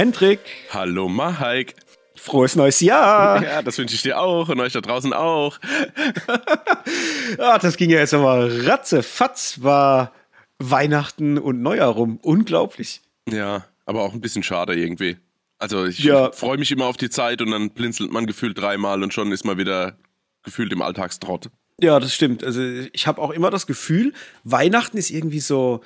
Hendrik. Hallo Mahaik. Frohes neues Jahr. Ja, das wünsche ich dir auch und euch da draußen auch. ah, das ging ja jetzt aber ratzefatz, war Weihnachten und Neujahr rum. Unglaublich. Ja, aber auch ein bisschen schade irgendwie. Also ich ja. freue mich immer auf die Zeit und dann blinzelt man gefühlt dreimal und schon ist man wieder gefühlt im Alltagstrott. Ja, das stimmt. Also ich habe auch immer das Gefühl, Weihnachten ist irgendwie so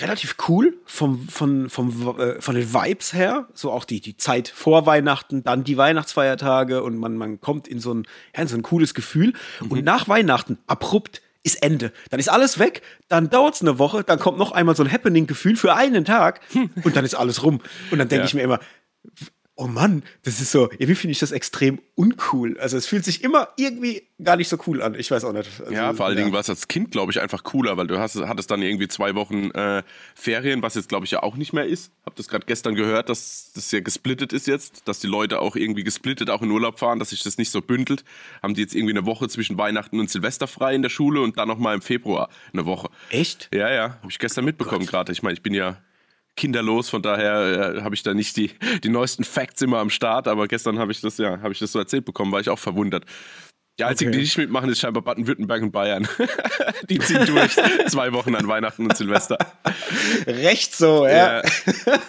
relativ cool vom, von, vom, äh, von den Vibes her. So auch die, die Zeit vor Weihnachten, dann die Weihnachtsfeiertage und man, man kommt in so ein, ja, in so ein cooles Gefühl. Mhm. Und nach Weihnachten, abrupt, ist Ende. Dann ist alles weg, dann dauert es eine Woche, dann kommt noch einmal so ein Happening-Gefühl für einen Tag und dann ist alles rum. Und dann denke ja. ich mir immer, oh Mann, das ist so, irgendwie finde ich das extrem uncool. Also es fühlt sich immer irgendwie gar nicht so cool an. Ich weiß auch nicht. Also, ja, vor allen ja. Dingen war es als Kind, glaube ich, einfach cooler, weil du hast, hattest dann irgendwie zwei Wochen äh, Ferien, was jetzt, glaube ich, ja auch nicht mehr ist. Hab das gerade gestern gehört, dass das ja gesplittet ist jetzt, dass die Leute auch irgendwie gesplittet auch in Urlaub fahren, dass sich das nicht so bündelt. Haben die jetzt irgendwie eine Woche zwischen Weihnachten und Silvester frei in der Schule und dann nochmal im Februar eine Woche. Echt? Ja, ja. Habe ich gestern mitbekommen gerade. Ich meine, ich bin ja kinderlos, von daher äh, habe ich da nicht die, die neuesten Facts immer am Start, aber gestern habe ich das ja, habe ich das so erzählt bekommen, war ich auch verwundert. Die einzigen, okay. die nicht mitmachen, ist scheinbar Baden-Württemberg und Bayern. die ziehen durch zwei Wochen an Weihnachten und Silvester. Recht so, ja. Ja,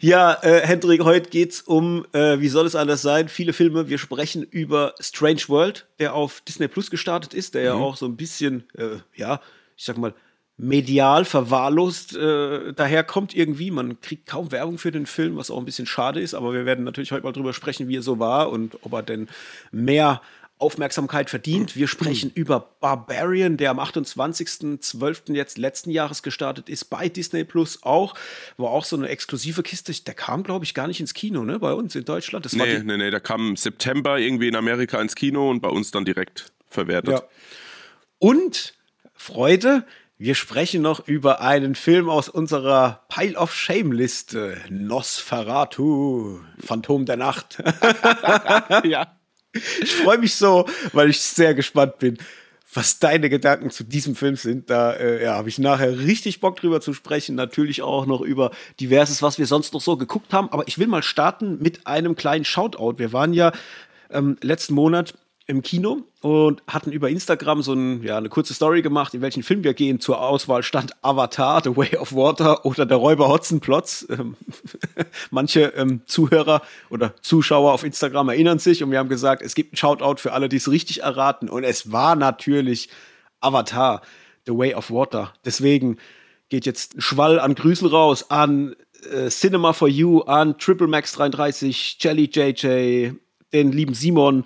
ja äh, Hendrik, heute geht's um, äh, wie soll es anders sein? Viele Filme. Wir sprechen über Strange World, der auf Disney Plus gestartet ist, der mhm. ja auch so ein bisschen, äh, ja, ich sag mal, medial verwahrlost äh, daherkommt irgendwie. Man kriegt kaum Werbung für den Film, was auch ein bisschen schade ist, aber wir werden natürlich heute mal drüber sprechen, wie er so war und ob er denn mehr Aufmerksamkeit verdient. Wir sprechen über Barbarian, der am 28.12. jetzt letzten Jahres gestartet ist, bei Disney Plus auch. War auch so eine exklusive Kiste. Der kam, glaube ich, gar nicht ins Kino, ne? Bei uns in Deutschland. Das nee, nee, nee, der kam im September irgendwie in Amerika ins Kino und bei uns dann direkt verwertet. Ja. Und Freude, wir sprechen noch über einen Film aus unserer Pile of Shame Liste. Nosferatu, Phantom der Nacht. ja. Ich freue mich so, weil ich sehr gespannt bin, was deine Gedanken zu diesem Film sind. Da äh, ja, habe ich nachher richtig Bock drüber zu sprechen. Natürlich auch noch über diverses, was wir sonst noch so geguckt haben. Aber ich will mal starten mit einem kleinen Shoutout. Wir waren ja ähm, letzten Monat im Kino und hatten über Instagram so ein, ja, eine kurze Story gemacht, in welchen Film wir gehen. Zur Auswahl stand Avatar, The Way of Water oder der Räuber Hotzenplotz. Ähm, manche ähm, Zuhörer oder Zuschauer auf Instagram erinnern sich und wir haben gesagt, es gibt ein Shoutout für alle, die es richtig erraten. Und es war natürlich Avatar, The Way of Water. Deswegen geht jetzt ein Schwall an Grüßel raus an äh, Cinema for You, an Triple Max 33, Jelly JJ, den lieben Simon,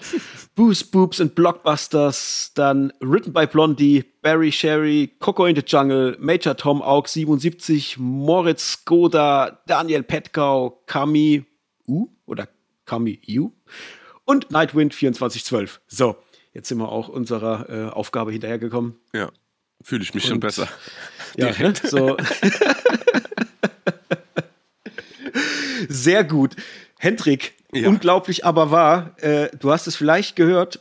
Boost, Boobs and Blockbusters, dann Written by Blondie, Barry Sherry, Coco in the Jungle, Major Tom Aug 77, Moritz Skoda, Daniel Petkau, Kami U oder Kami U und Nightwind 2412. So, jetzt sind wir auch unserer äh, Aufgabe hinterhergekommen. Ja, fühle ich mich und, schon besser. Ja, ne? so. Sehr gut. Hendrik, ja. unglaublich aber wahr, äh, du hast es vielleicht gehört,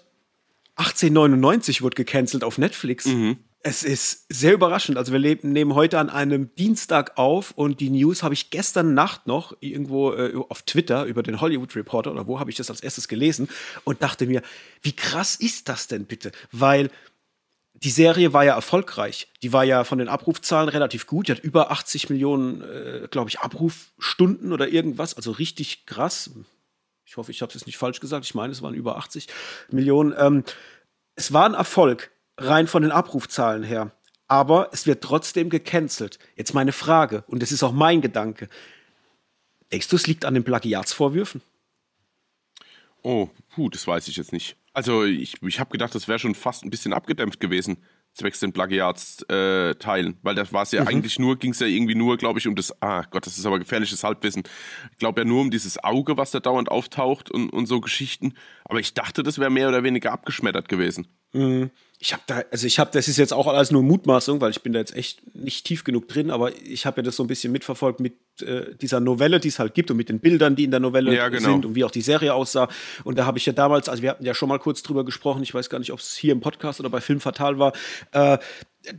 1899 wurde gecancelt auf Netflix. Mhm. Es ist sehr überraschend. Also wir leben, nehmen heute an einem Dienstag auf und die News habe ich gestern Nacht noch irgendwo äh, auf Twitter über den Hollywood Reporter oder wo habe ich das als erstes gelesen und dachte mir, wie krass ist das denn bitte? Weil die Serie war ja erfolgreich. Die war ja von den Abrufzahlen relativ gut. Die hat über 80 Millionen, äh, glaube ich, Abrufstunden oder irgendwas. Also richtig krass. Ich hoffe, ich habe es nicht falsch gesagt. Ich meine, es waren über 80 Millionen. Ähm, es war ein Erfolg, rein von den Abrufzahlen her. Aber es wird trotzdem gecancelt. Jetzt meine Frage, und das ist auch mein Gedanke. Denkst du, es liegt an den Plagiatsvorwürfen? Oh, puh, das weiß ich jetzt nicht. Also ich, ich habe gedacht, das wäre schon fast ein bisschen abgedämpft gewesen, zwecks den Plagiatsteilen, äh, weil das war es ja mhm. eigentlich nur, ging es ja irgendwie nur, glaube ich, um das, ah Gott, das ist aber gefährliches Halbwissen. Ich glaube ja nur um dieses Auge, was da dauernd auftaucht und, und so Geschichten. Aber ich dachte, das wäre mehr oder weniger abgeschmettert gewesen. Mhm ich habe da, also ich habe, das ist jetzt auch alles nur Mutmaßung, weil ich bin da jetzt echt nicht tief genug drin, aber ich habe ja das so ein bisschen mitverfolgt mit äh, dieser Novelle, die es halt gibt und mit den Bildern, die in der Novelle ja, genau. sind und wie auch die Serie aussah. Und da habe ich ja damals, also wir hatten ja schon mal kurz drüber gesprochen, ich weiß gar nicht, ob es hier im Podcast oder bei Film Fatal war, äh,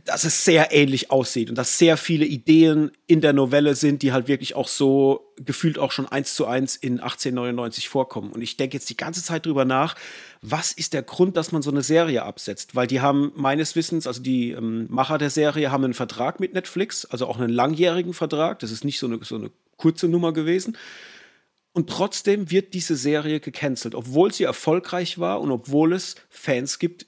dass es sehr ähnlich aussieht und dass sehr viele Ideen in der Novelle sind, die halt wirklich auch so gefühlt auch schon eins zu eins in 1899 vorkommen. Und ich denke jetzt die ganze Zeit drüber nach, was ist der Grund, dass man so eine Serie absetzt? Weil die haben meines Wissens, also die ähm, Macher der Serie haben einen Vertrag mit Netflix, also auch einen langjährigen Vertrag. Das ist nicht so eine, so eine kurze Nummer gewesen. Und trotzdem wird diese Serie gecancelt, obwohl sie erfolgreich war und obwohl es Fans gibt,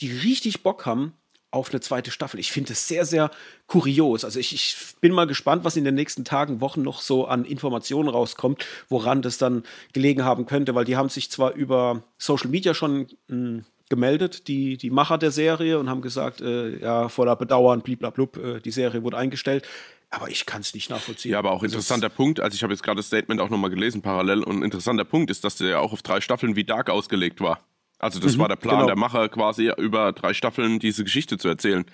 die richtig Bock haben auf eine zweite Staffel. Ich finde es sehr, sehr kurios. Also ich, ich, bin mal gespannt, was in den nächsten Tagen, Wochen noch so an Informationen rauskommt, woran das dann gelegen haben könnte, weil die haben sich zwar über Social Media schon mh, hm, gemeldet, die, die Macher der Serie, und haben gesagt, äh, ja, voller Bedauern, bliblablub, äh, die Serie wurde eingestellt. Aber ich kann es nicht nachvollziehen. Ja, aber auch interessanter das Punkt, also ich habe jetzt gerade das Statement auch nochmal gelesen, parallel, und ein interessanter Punkt ist, dass der ja auch auf drei Staffeln wie Dark ausgelegt war. Also das mhm, war der Plan genau. der Macher, quasi über drei Staffeln diese Geschichte zu erzählen.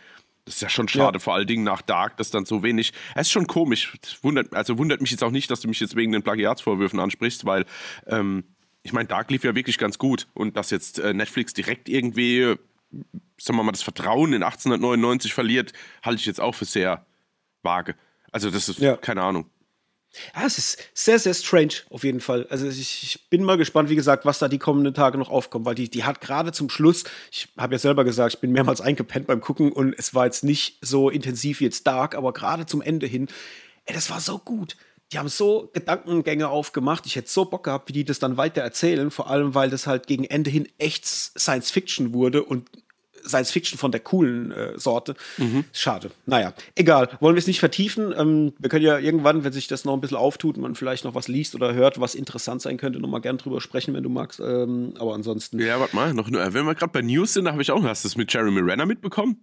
Das ist ja schon schade, ja. vor allen Dingen nach Dark, dass dann so wenig. Es ist schon komisch. Wundert, also wundert mich jetzt auch nicht, dass du mich jetzt wegen den Plagiatsvorwürfen ansprichst, weil ähm, ich meine, Dark lief ja wirklich ganz gut und dass jetzt äh, Netflix direkt irgendwie, sagen wir mal, das Vertrauen in 1899 verliert, halte ich jetzt auch für sehr vage. Also das ist ja. keine Ahnung. Ja, es ist sehr, sehr strange auf jeden Fall. Also ich, ich, bin mal gespannt, wie gesagt, was da die kommenden Tage noch aufkommt, weil die, die hat gerade zum Schluss, ich habe ja selber gesagt, ich bin mehrmals eingepennt beim Gucken und es war jetzt nicht so intensiv wie jetzt Dark, aber gerade zum Ende hin, ey, das war so gut. Die haben so Gedankengänge aufgemacht. Ich hätte so Bock gehabt, wie die das dann weiter erzählen. Vor allem, weil das halt gegen Ende hin echt Science Fiction wurde und Science Fiction von der coolen äh, Sorte. Mhm. Schade. Naja, egal. Wollen wir es nicht vertiefen? Ähm, wir können ja irgendwann, wenn sich das noch ein bisschen auftut und man vielleicht noch was liest oder hört, was interessant sein könnte, noch mal gern drüber sprechen, wenn du magst. Ähm, aber ansonsten. Ja, warte mal, noch nur, wenn wir gerade bei News sind, da habe ich auch, hast du das mit Jeremy Renner mitbekommen?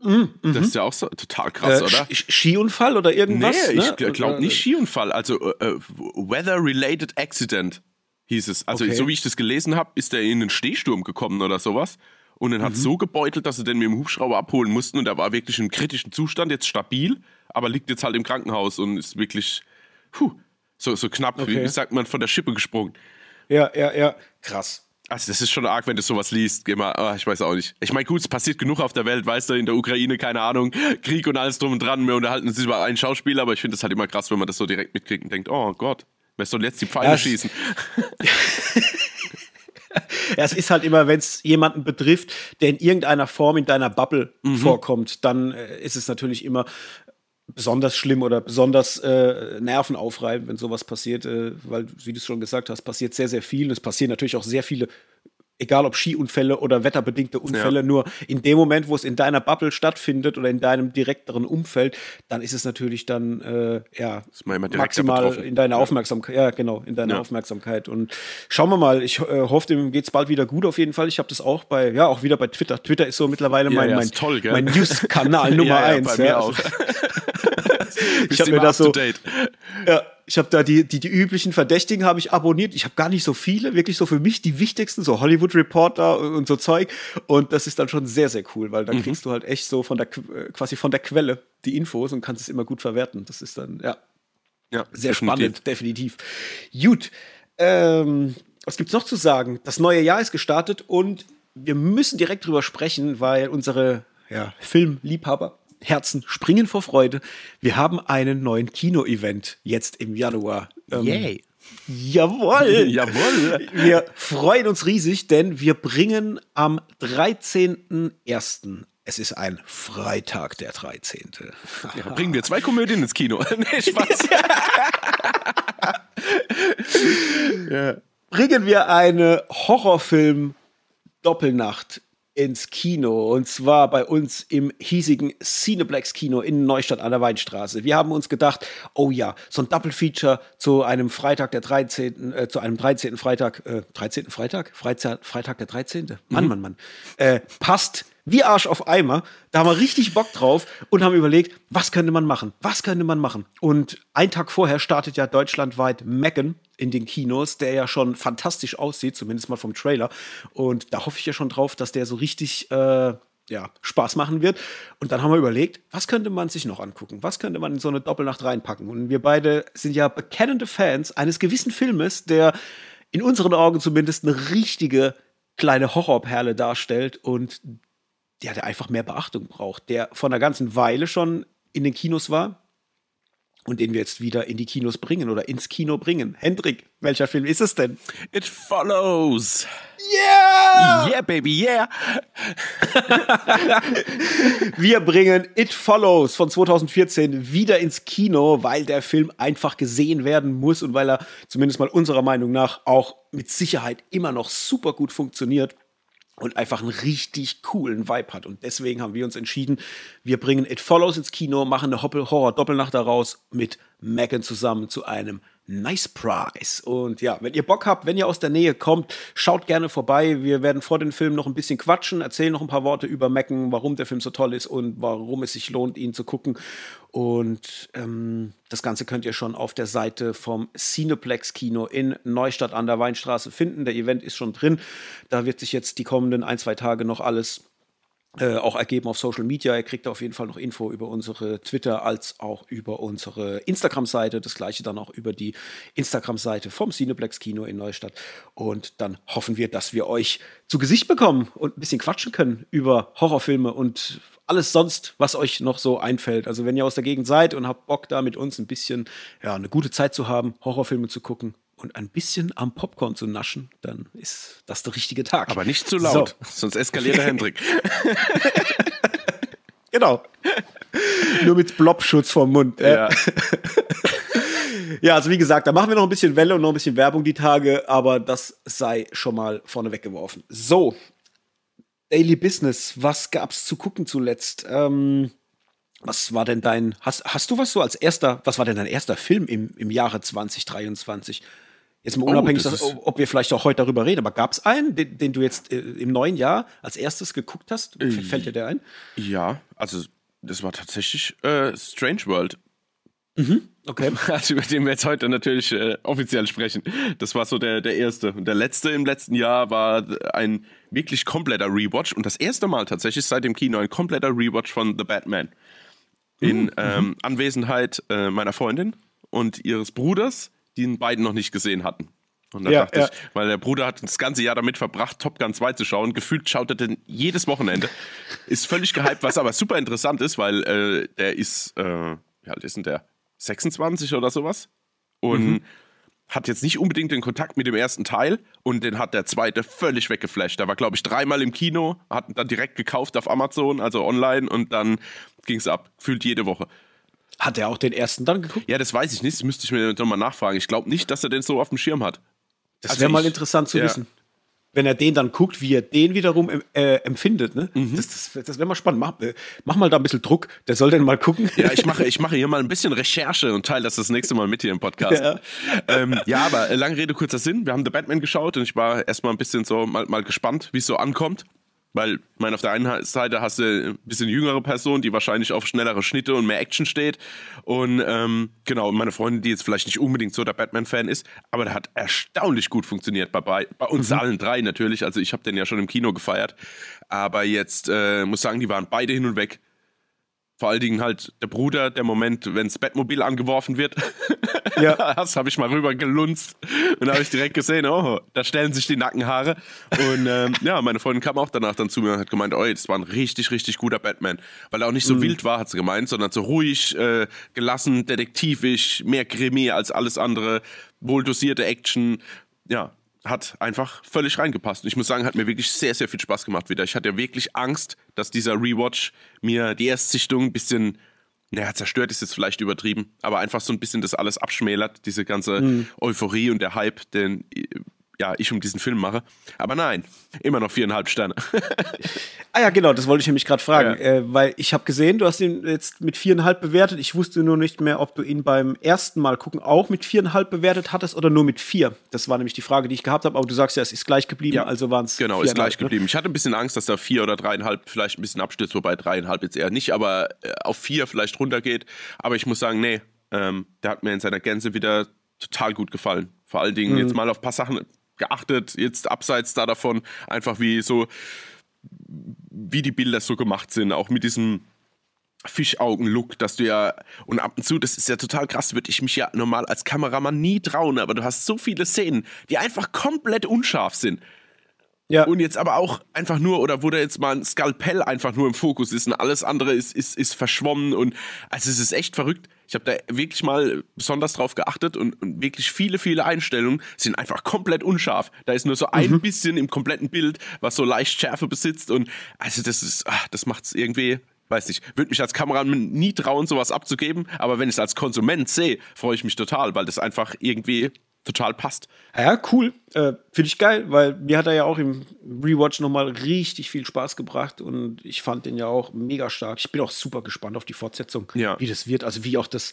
Mm, das ist ja auch so total krass, äh, oder? Skiunfall oder irgendwas? Nee, ich ne? glaube nicht Skiunfall. Also äh, äh, Weather-related Accident hieß es. Also okay. so wie ich das gelesen habe, ist er in einen Stehsturm gekommen oder sowas und den mhm. hat so gebeutelt, dass sie den mit dem Hubschrauber abholen mussten und er war wirklich im kritischen Zustand, jetzt stabil, aber liegt jetzt halt im Krankenhaus und ist wirklich puh, so, so knapp, okay. wie sagt man, von der Schippe gesprungen. Ja, ja, ja, krass. Also das ist schon arg, wenn du sowas liest. Mal, oh, ich weiß auch nicht. Ich meine, gut, es passiert genug auf der Welt, weißt du, in der Ukraine, keine Ahnung, Krieg und alles drum und dran. Wir unterhalten uns über einen Schauspieler, aber ich finde das halt immer krass, wenn man das so direkt mitkriegt und denkt, oh Gott, wer soll jetzt die Pfeile ja, schießen? ja, es ist halt immer, wenn es jemanden betrifft, der in irgendeiner Form in deiner Bubble mhm. vorkommt, dann äh, ist es natürlich immer besonders schlimm oder besonders äh, nervenaufreibend, wenn sowas passiert, äh, weil, wie du es schon gesagt hast, passiert sehr, sehr viel. Es passieren natürlich auch sehr viele egal ob Skiunfälle oder wetterbedingte Unfälle, ja. nur in dem Moment, wo es in deiner Bubble stattfindet oder in deinem direkteren Umfeld, dann ist es natürlich dann äh, ja maximal in deiner ja. Aufmerksamkeit, ja genau, in deiner ja. Aufmerksamkeit. Und schauen wir mal, ich äh, hoffe, dem geht es bald wieder gut auf jeden Fall. Ich habe das auch bei, ja, auch wieder bei Twitter. Twitter ist so mittlerweile mein, mein, mein News-Kanal Nummer eins. Bei mir auch. ich habe mir das so. Ja, ich habe da die, die, die üblichen Verdächtigen habe ich abonniert. Ich habe gar nicht so viele, wirklich so für mich die wichtigsten, so Hollywood Reporter und so Zeug. Und das ist dann schon sehr, sehr cool, weil dann mhm. kriegst du halt echt so von der, quasi von der Quelle die Infos und kannst es immer gut verwerten. Das ist dann, ja, ja sehr definitiv. spannend, definitiv. Gut, ähm, was gibt's noch zu sagen? Das neue Jahr ist gestartet und wir müssen direkt drüber sprechen, weil unsere ja, Filmliebhaber Herzen springen vor Freude. Wir haben einen neuen Kino-Event jetzt im Januar. Ähm, Yay. Jawohl! Jawohl! Wir freuen uns riesig, denn wir bringen am 13.01. Es ist ein Freitag, der 13. Ja, bringen wir zwei Komödien ins Kino. nee, Spaß. ja. Bringen wir eine Horrorfilm-Doppelnacht ins Kino und zwar bei uns im hiesigen Cineplex Kino in Neustadt an der Weinstraße. Wir haben uns gedacht, oh ja, so ein Double Feature zu einem Freitag der 13., äh, zu einem 13. Freitag, äh, 13. Freitag? Freizeit, Freitag der 13. Mann, mhm. Mann, Mann. Äh, passt wie Arsch auf Eimer. Da haben wir richtig Bock drauf und haben überlegt, was könnte man machen? Was könnte man machen? Und einen Tag vorher startet ja deutschlandweit Megan in den Kinos, der ja schon fantastisch aussieht, zumindest mal vom Trailer. Und da hoffe ich ja schon drauf, dass der so richtig äh, ja, Spaß machen wird. Und dann haben wir überlegt, was könnte man sich noch angucken? Was könnte man in so eine Doppelnacht reinpacken? Und wir beide sind ja bekennende Fans eines gewissen Filmes, der in unseren Augen zumindest eine richtige kleine Horrorperle darstellt und ja, der einfach mehr Beachtung braucht, der vor einer ganzen Weile schon in den Kinos war und den wir jetzt wieder in die Kinos bringen oder ins Kino bringen. Hendrik, welcher Film ist es denn? It Follows. Yeah! Yeah, baby, yeah. Wir bringen It Follows von 2014 wieder ins Kino, weil der Film einfach gesehen werden muss und weil er zumindest mal unserer Meinung nach auch mit Sicherheit immer noch super gut funktioniert und einfach einen richtig coolen Vibe hat. Und deswegen haben wir uns entschieden, wir bringen It Follows ins Kino, machen eine Horror-Doppelnacht daraus mit Megan zusammen zu einem Nice Prize. Und ja, wenn ihr Bock habt, wenn ihr aus der Nähe kommt, schaut gerne vorbei. Wir werden vor dem Film noch ein bisschen quatschen, erzählen noch ein paar Worte über Mecken, warum der Film so toll ist und warum es sich lohnt, ihn zu gucken. Und ähm, das Ganze könnt ihr schon auf der Seite vom Cineplex Kino in Neustadt an der Weinstraße finden. Der Event ist schon drin. Da wird sich jetzt die kommenden ein, zwei Tage noch alles äh, auch ergeben auf Social Media. Ihr kriegt auf jeden Fall noch Info über unsere Twitter als auch über unsere Instagram-Seite. Das gleiche dann auch über die Instagram-Seite vom Cineplex Kino in Neustadt. Und dann hoffen wir, dass wir euch zu Gesicht bekommen und ein bisschen quatschen können über Horrorfilme und alles sonst, was euch noch so einfällt. Also wenn ihr aus der Gegend seid und habt Bock da mit uns ein bisschen ja, eine gute Zeit zu haben, Horrorfilme zu gucken, und ein bisschen am Popcorn zu naschen, dann ist das der richtige Tag. Aber nicht zu laut, so. sonst eskaliert der Hendrik. genau. Nur mit Blobschutz vom Mund. Ja. ja, also wie gesagt, da machen wir noch ein bisschen Welle und noch ein bisschen Werbung die Tage, aber das sei schon mal vorne weggeworfen. So, Daily Business, was gab's zu gucken zuletzt? Ähm, was war denn dein, hast, hast du was so als erster, was war denn dein erster Film im, im Jahre 2023? Jetzt mal oh, unabhängig, oh, dass, ob wir vielleicht auch heute darüber reden, aber gab es einen, den, den, du jetzt äh, im neuen Jahr als erstes geguckt hast? Äh, Fällt dir der ein? Ja, also das war tatsächlich äh, Strange World. Mhm, okay. Also über den wir jetzt heute natürlich äh, offiziell sprechen. Das war so der, der erste. Und der letzte im letzten Jahr war ein wirklich kompletter Rewatch und das erste Mal tatsächlich seit dem Kino ein kompletter Rewatch von The Batman. In mhm. ähm, Anwesenheit äh, meiner Freundin und ihres Bruders die ihn beiden noch nicht gesehen hatten. Und da ja, dachte ja. ich, weil der Bruder hat das ganze Jahr damit verbracht, Top Gun 2 zu schauen. Gefühlt schaut er den jedes Wochenende. Ist völlig gehypt, was aber super interessant ist, weil äh, der ist, äh, wie alt ist denn der? 26 oder sowas? Und mhm. hat jetzt nicht unbedingt den Kontakt mit dem ersten Teil und den hat der zweite völlig weggeflasht. Der war, glaube ich, dreimal im Kino, hat dann direkt gekauft auf Amazon, also online und dann ging es ab. Gefühlt jede Woche. Hat er auch den ersten dann geguckt? Ja, das weiß ich nicht. Das müsste ich mir nochmal nachfragen. Ich glaube nicht, dass er den so auf dem Schirm hat. Das also wäre mal interessant zu ja. wissen. Wenn er den dann guckt, wie er den wiederum äh, empfindet. Ne? Mhm. Das, das, das wäre mal spannend. Mach, äh, mach, mal da ein bisschen Druck. Der soll den mal gucken. Ja, ich mache, ich mache hier mal ein bisschen Recherche und teile das das nächste Mal mit hier im Podcast. Ja, ähm, ja aber äh, lange Rede, kurzer Sinn. Wir haben The Batman geschaut und ich war erstmal ein bisschen so mal, mal gespannt, wie es so ankommt. Weil, ich meine, auf der einen Seite hast du ein bisschen jüngere Person, die wahrscheinlich auf schnellere Schnitte und mehr Action steht. Und ähm, genau, meine Freundin, die jetzt vielleicht nicht unbedingt so der Batman-Fan ist, aber der hat erstaunlich gut funktioniert bei, bei, bei uns mhm. allen drei natürlich. Also ich habe den ja schon im Kino gefeiert. Aber jetzt äh, muss sagen, die waren beide hin und weg. Vor allen Dingen halt der Bruder, der Moment, wenn das Bettmobil angeworfen wird. Ja. das habe ich mal rüber gelunzt und habe ich direkt gesehen, oh, da stellen sich die Nackenhaare. Und ähm, ja, meine Freundin kam auch danach dann zu mir und hat gemeint, oh, das war ein richtig, richtig guter Batman. Weil er auch nicht so mhm. wild war, hat sie gemeint, sondern so ruhig, äh, gelassen, detektivisch, mehr Krimi als alles andere, wohldosierte Action. Ja, hat einfach völlig reingepasst. Und ich muss sagen, hat mir wirklich sehr, sehr viel Spaß gemacht wieder. Ich hatte ja wirklich Angst, dass dieser Rewatch mir die Erstsichtung ein bisschen, naja, zerstört ist jetzt vielleicht übertrieben, aber einfach so ein bisschen das alles abschmälert, diese ganze mhm. Euphorie und der Hype, den ja, ich um diesen Film mache. Aber nein, immer noch viereinhalb Sterne. ah ja, genau, das wollte ich nämlich gerade fragen, ja. äh, weil ich habe gesehen, du hast ihn jetzt mit viereinhalb bewertet. Ich wusste nur nicht mehr, ob du ihn beim ersten Mal gucken auch mit viereinhalb bewertet hattest oder nur mit vier. Das war nämlich die Frage, die ich gehabt habe. Aber du sagst ja, es ist gleich geblieben, ja. also waren es Genau, ist gleich ne? geblieben. Ich hatte ein bisschen Angst, dass da vier oder dreieinhalb vielleicht ein bisschen abstürzt, wobei dreieinhalb jetzt eher nicht, aber äh, auf vier vielleicht runtergeht. Aber ich muss sagen, nee, ähm, der hat mir in seiner Gänze wieder total gut gefallen. Vor allen Dingen mhm. jetzt mal auf ein paar Sachen geachtet, jetzt abseits da davon, einfach wie so, wie die Bilder so gemacht sind, auch mit diesem Fischaugen-Look, dass du ja, und ab und zu, das ist ja total krass, würde ich mich ja normal als Kameramann nie trauen, aber du hast so viele Szenen, die einfach komplett unscharf sind. Ja. Und jetzt aber auch einfach nur, oder wo da jetzt mal ein Skalpell einfach nur im Fokus ist und alles andere ist, ist, ist verschwommen und also es ist echt verrückt. Ich habe da wirklich mal besonders drauf geachtet und, und, wirklich viele, viele Einstellungen sind einfach komplett unscharf. Da ist nur so ein mhm. bisschen im kompletten Bild, was so leicht Schärfe besitzt und also das ist, ach, das macht's irgendwie weiß nicht, würde mich als Kameramann nie trauen, sowas abzugeben, aber wenn ich es als Konsument sehe, freue ich mich total, weil das einfach irgendwie total passt. Ja, cool. Äh, Finde ich geil, weil mir hat er ja auch im Rewatch nochmal richtig viel Spaß gebracht und ich fand den ja auch mega stark. Ich bin auch super gespannt auf die Fortsetzung, ja. wie das wird. Also wie auch das,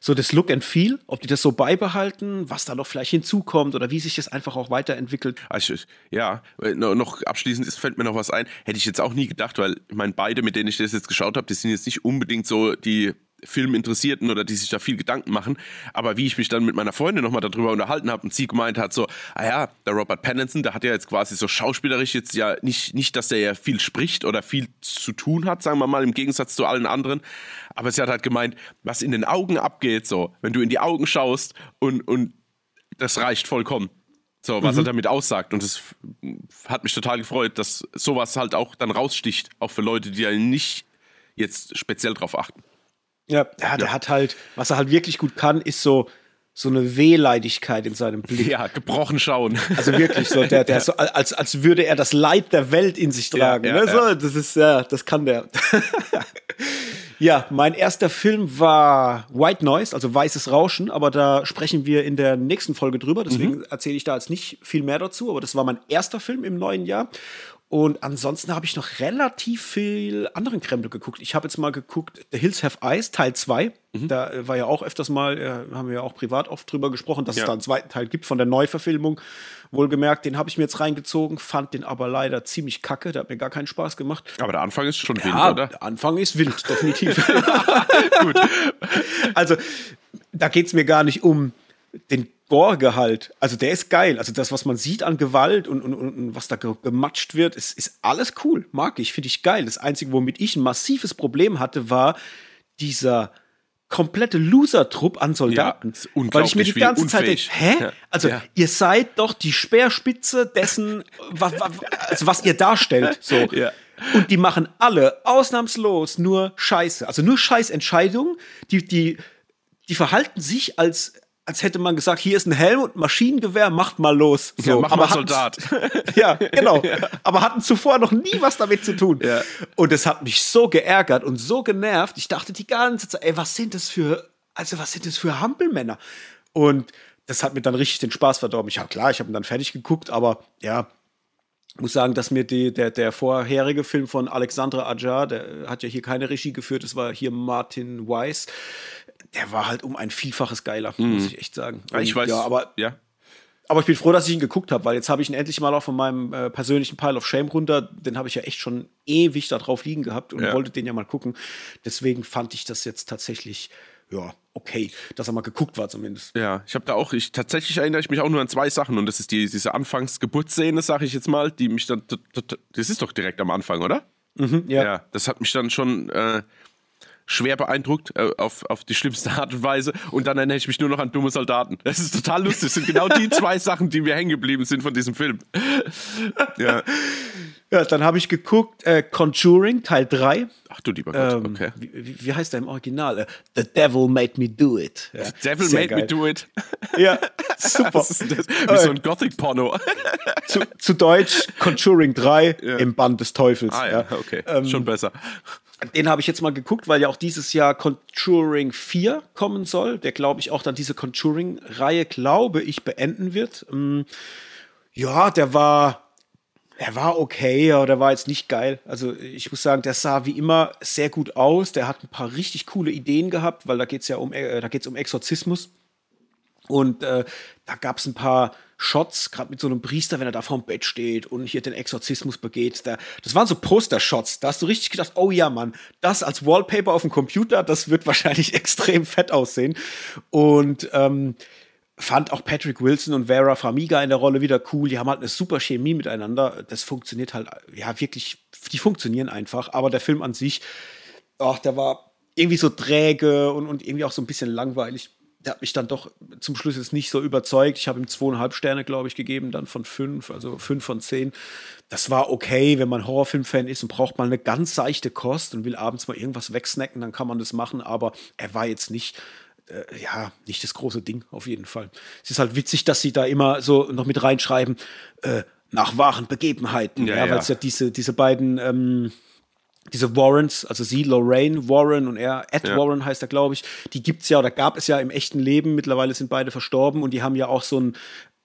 so das Look and Feel, ob die das so beibehalten, was da noch vielleicht hinzukommt oder wie sich das einfach auch weiterentwickelt. Also, ja, äh, noch abschließend ist, fällt mir noch was ein. Hätte ich jetzt auch nie gedacht, weil ich meine, beide, mit denen ich das jetzt geschaut habe, die sind jetzt nicht unbedingt so die Filminteressierten oder die sich da viel Gedanken machen. Aber wie ich mich dann mit meiner Freundin nochmal darüber unterhalten habe und sie gemeint hat so, ah ja, der Robert Pattinson, der hat ja jetzt quasi so schauspielerisch jetzt ja nicht, nicht, dass der ja viel spricht oder viel zu tun hat, sagen wir mal, im Gegensatz zu allen anderen. Aber sie hat halt gemeint, was in den Augen abgeht, so, wenn du in die Augen schaust und, und das reicht vollkommen. So, was mhm. er damit aussagt. Und es hat mich total gefreut, dass sowas halt auch dann raussticht, auch für Leute, die ja nicht jetzt speziell drauf achten. Ja, ja, der ja. hat halt, was er halt wirklich gut kann, ist so, so eine Wehleidigkeit in seinem Blick. Ja, gebrochen schauen. Also wirklich so, der, der ja. so, als, als würde er das Leid der Welt in sich tragen. Ja, ja, ne? so, das ist, ja, das kann der. ja, mein erster Film war White Noise, also weißes Rauschen, aber da sprechen wir in der nächsten Folge drüber, deswegen mhm. erzähle ich da jetzt nicht viel mehr dazu, aber das war mein erster Film im neuen Jahr. Und ansonsten habe ich noch relativ viel anderen Krempel geguckt. Ich habe jetzt mal geguckt, The Hills Have Eyes, Teil 2. Mhm. Da äh, war ja auch öfters mal, äh, haben wir ja auch privat oft drüber gesprochen, dass ja. es da einen zweiten Teil gibt von der Neuverfilmung. Wohlgemerkt, den habe ich mir jetzt reingezogen, fand den aber leider ziemlich kacke. Der hat mir gar keinen Spaß gemacht. Aber der Anfang ist schon ja, wild, oder? Der Anfang ist wild, definitiv. Gut. Also, da geht es mir gar nicht um den Gore-Gehalt, also der ist geil. Also das, was man sieht an Gewalt und, und, und was da gematscht wird, ist, ist alles cool. Mag ich, finde ich geil. Das Einzige, womit ich ein massives Problem hatte, war dieser komplette Loser-Trupp an Soldaten. Ja, weil ich mir die ganze Zeit denke, hä? Ja. Also ja. ihr seid doch die Speerspitze dessen, was, also was ihr darstellt. So. Und die machen alle ausnahmslos nur Scheiße. Also nur Scheißentscheidungen. Die, die, die verhalten sich als als hätte man gesagt, hier ist ein Helm und ein Maschinengewehr, macht mal los. So, ja, mach aber mal Soldat. ja, genau. Ja. Aber hatten zuvor noch nie was damit zu tun. Ja. Und es hat mich so geärgert und so genervt. Ich dachte die ganze Zeit, ey, was sind das für, also was sind das für Hampelmänner? Und das hat mir dann richtig den Spaß verdorben. Ich habe klar, ich habe ihn dann fertig geguckt, aber ja, muss sagen, dass mir die, der, der vorherige Film von Alexandra Ajar, der hat ja hier keine Regie geführt, das war hier Martin Weiss der war halt um ein Vielfaches geiler, mhm. muss ich echt sagen. Und, ich weiß, ja, aber, ja. aber ich bin froh, dass ich ihn geguckt habe, weil jetzt habe ich ihn endlich mal auch von meinem äh, persönlichen Pile of Shame runter. Den habe ich ja echt schon ewig da drauf liegen gehabt und ja. wollte den ja mal gucken. Deswegen fand ich das jetzt tatsächlich ja, okay, dass er mal geguckt war zumindest. Ja, ich habe da auch, ich tatsächlich erinnere ich mich auch nur an zwei Sachen und das ist die, diese Anfangsgeburtsszene, sage ich jetzt mal, die mich dann, das ist doch direkt am Anfang, oder? Mhm, ja. ja. das hat mich dann schon äh, schwer beeindruckt, äh, auf, auf die schlimmste Art und Weise. Und dann erinnere ich mich nur noch an dumme Soldaten. Das ist total lustig. Das sind genau die zwei Sachen, die mir hängen geblieben sind von diesem Film. ja. Ja, dann habe ich geguckt, äh, Conjuring, Teil 3. Ach du lieber Gott, ähm, okay. Wie, wie, heißt der im Original? Äh, The Devil Made Me Do It. Ja, The Devil Made geil. Me Do It. Ja, super. Was ist das? Wie so ein Gothic-Porno. Zu, zu, Deutsch Conjuring 3 ja. im Band des Teufels. Ah ja, okay. Ähm, Schon besser. Den habe ich jetzt mal geguckt, weil ja auch dieses Jahr Conjuring 4 kommen soll, der glaube ich auch dann diese Conjuring-Reihe, glaube ich, beenden wird. Ähm, ja, der war, der war okay, aber der war jetzt nicht geil. Also ich muss sagen, der sah wie immer sehr gut aus. Der hat ein paar richtig coole Ideen gehabt, weil da geht es ja um, äh, da geht's um Exorzismus. Und äh, da gab es ein paar Shots, gerade mit so einem Priester, wenn er da vorm Bett steht und hier den Exorzismus begeht. Da, das waren so Poster-Shots. Da hast du richtig gedacht, oh ja, Mann, das als Wallpaper auf dem Computer, das wird wahrscheinlich extrem fett aussehen. Und ähm, fand auch Patrick Wilson und Vera Famiga in der Rolle wieder cool. Die haben halt eine super Chemie miteinander. Das funktioniert halt, ja, wirklich, die funktionieren einfach. Aber der Film an sich, ach, der war irgendwie so träge und, und irgendwie auch so ein bisschen langweilig der hat mich dann doch zum Schluss jetzt nicht so überzeugt. Ich habe ihm zweieinhalb Sterne, glaube ich, gegeben, dann von fünf, also fünf von zehn. Das war okay, wenn man Horrorfilm-Fan ist und braucht mal eine ganz seichte Kost und will abends mal irgendwas wegsnacken, dann kann man das machen, aber er war jetzt nicht äh, ja, nicht das große Ding, auf jeden Fall. Es ist halt witzig, dass sie da immer so noch mit reinschreiben, äh, nach wahren Begebenheiten, ja, ja, weil es ja diese, diese beiden, ähm, diese Warrens, also sie, Lorraine Warren und er, Ed ja. Warren heißt er, glaube ich, die gibt es ja oder gab es ja im echten Leben. Mittlerweile sind beide verstorben und die haben ja auch so, ein,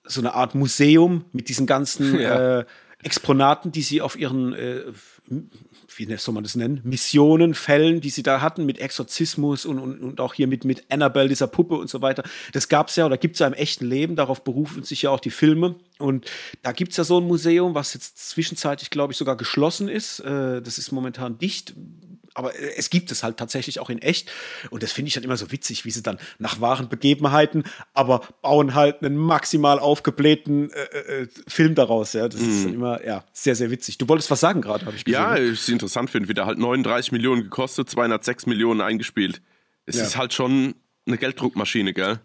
so eine Art Museum mit diesen ganzen ja. äh, Exponaten, die sie auf ihren äh, wie soll man das nennen, Missionen, Fällen, die sie da hatten mit Exorzismus und, und, und auch hier mit, mit Annabelle, dieser Puppe und so weiter. Das gab es ja oder gibt es ja im echten Leben, darauf berufen sich ja auch die Filme. Und da gibt es ja so ein Museum, was jetzt zwischenzeitlich, glaube ich, sogar geschlossen ist. Äh, das ist momentan dicht aber äh, es gibt es halt tatsächlich auch in echt. Und das finde ich dann immer so witzig, wie sie dann nach wahren Begebenheiten, aber bauen halt einen maximal aufgeblähten äh, äh, äh Film daraus. Ja, das mm. ist dann mhm. immer ja, sehr, sehr witzig. Du wolltest was sagen gerade, habe ich gesehen. Ja, ich interessant finde, wieder halt 39 Millionen gekostet, 206 Millionen eingespielt. Es ja. ist halt schon eine Gelddruckmaschine, gell?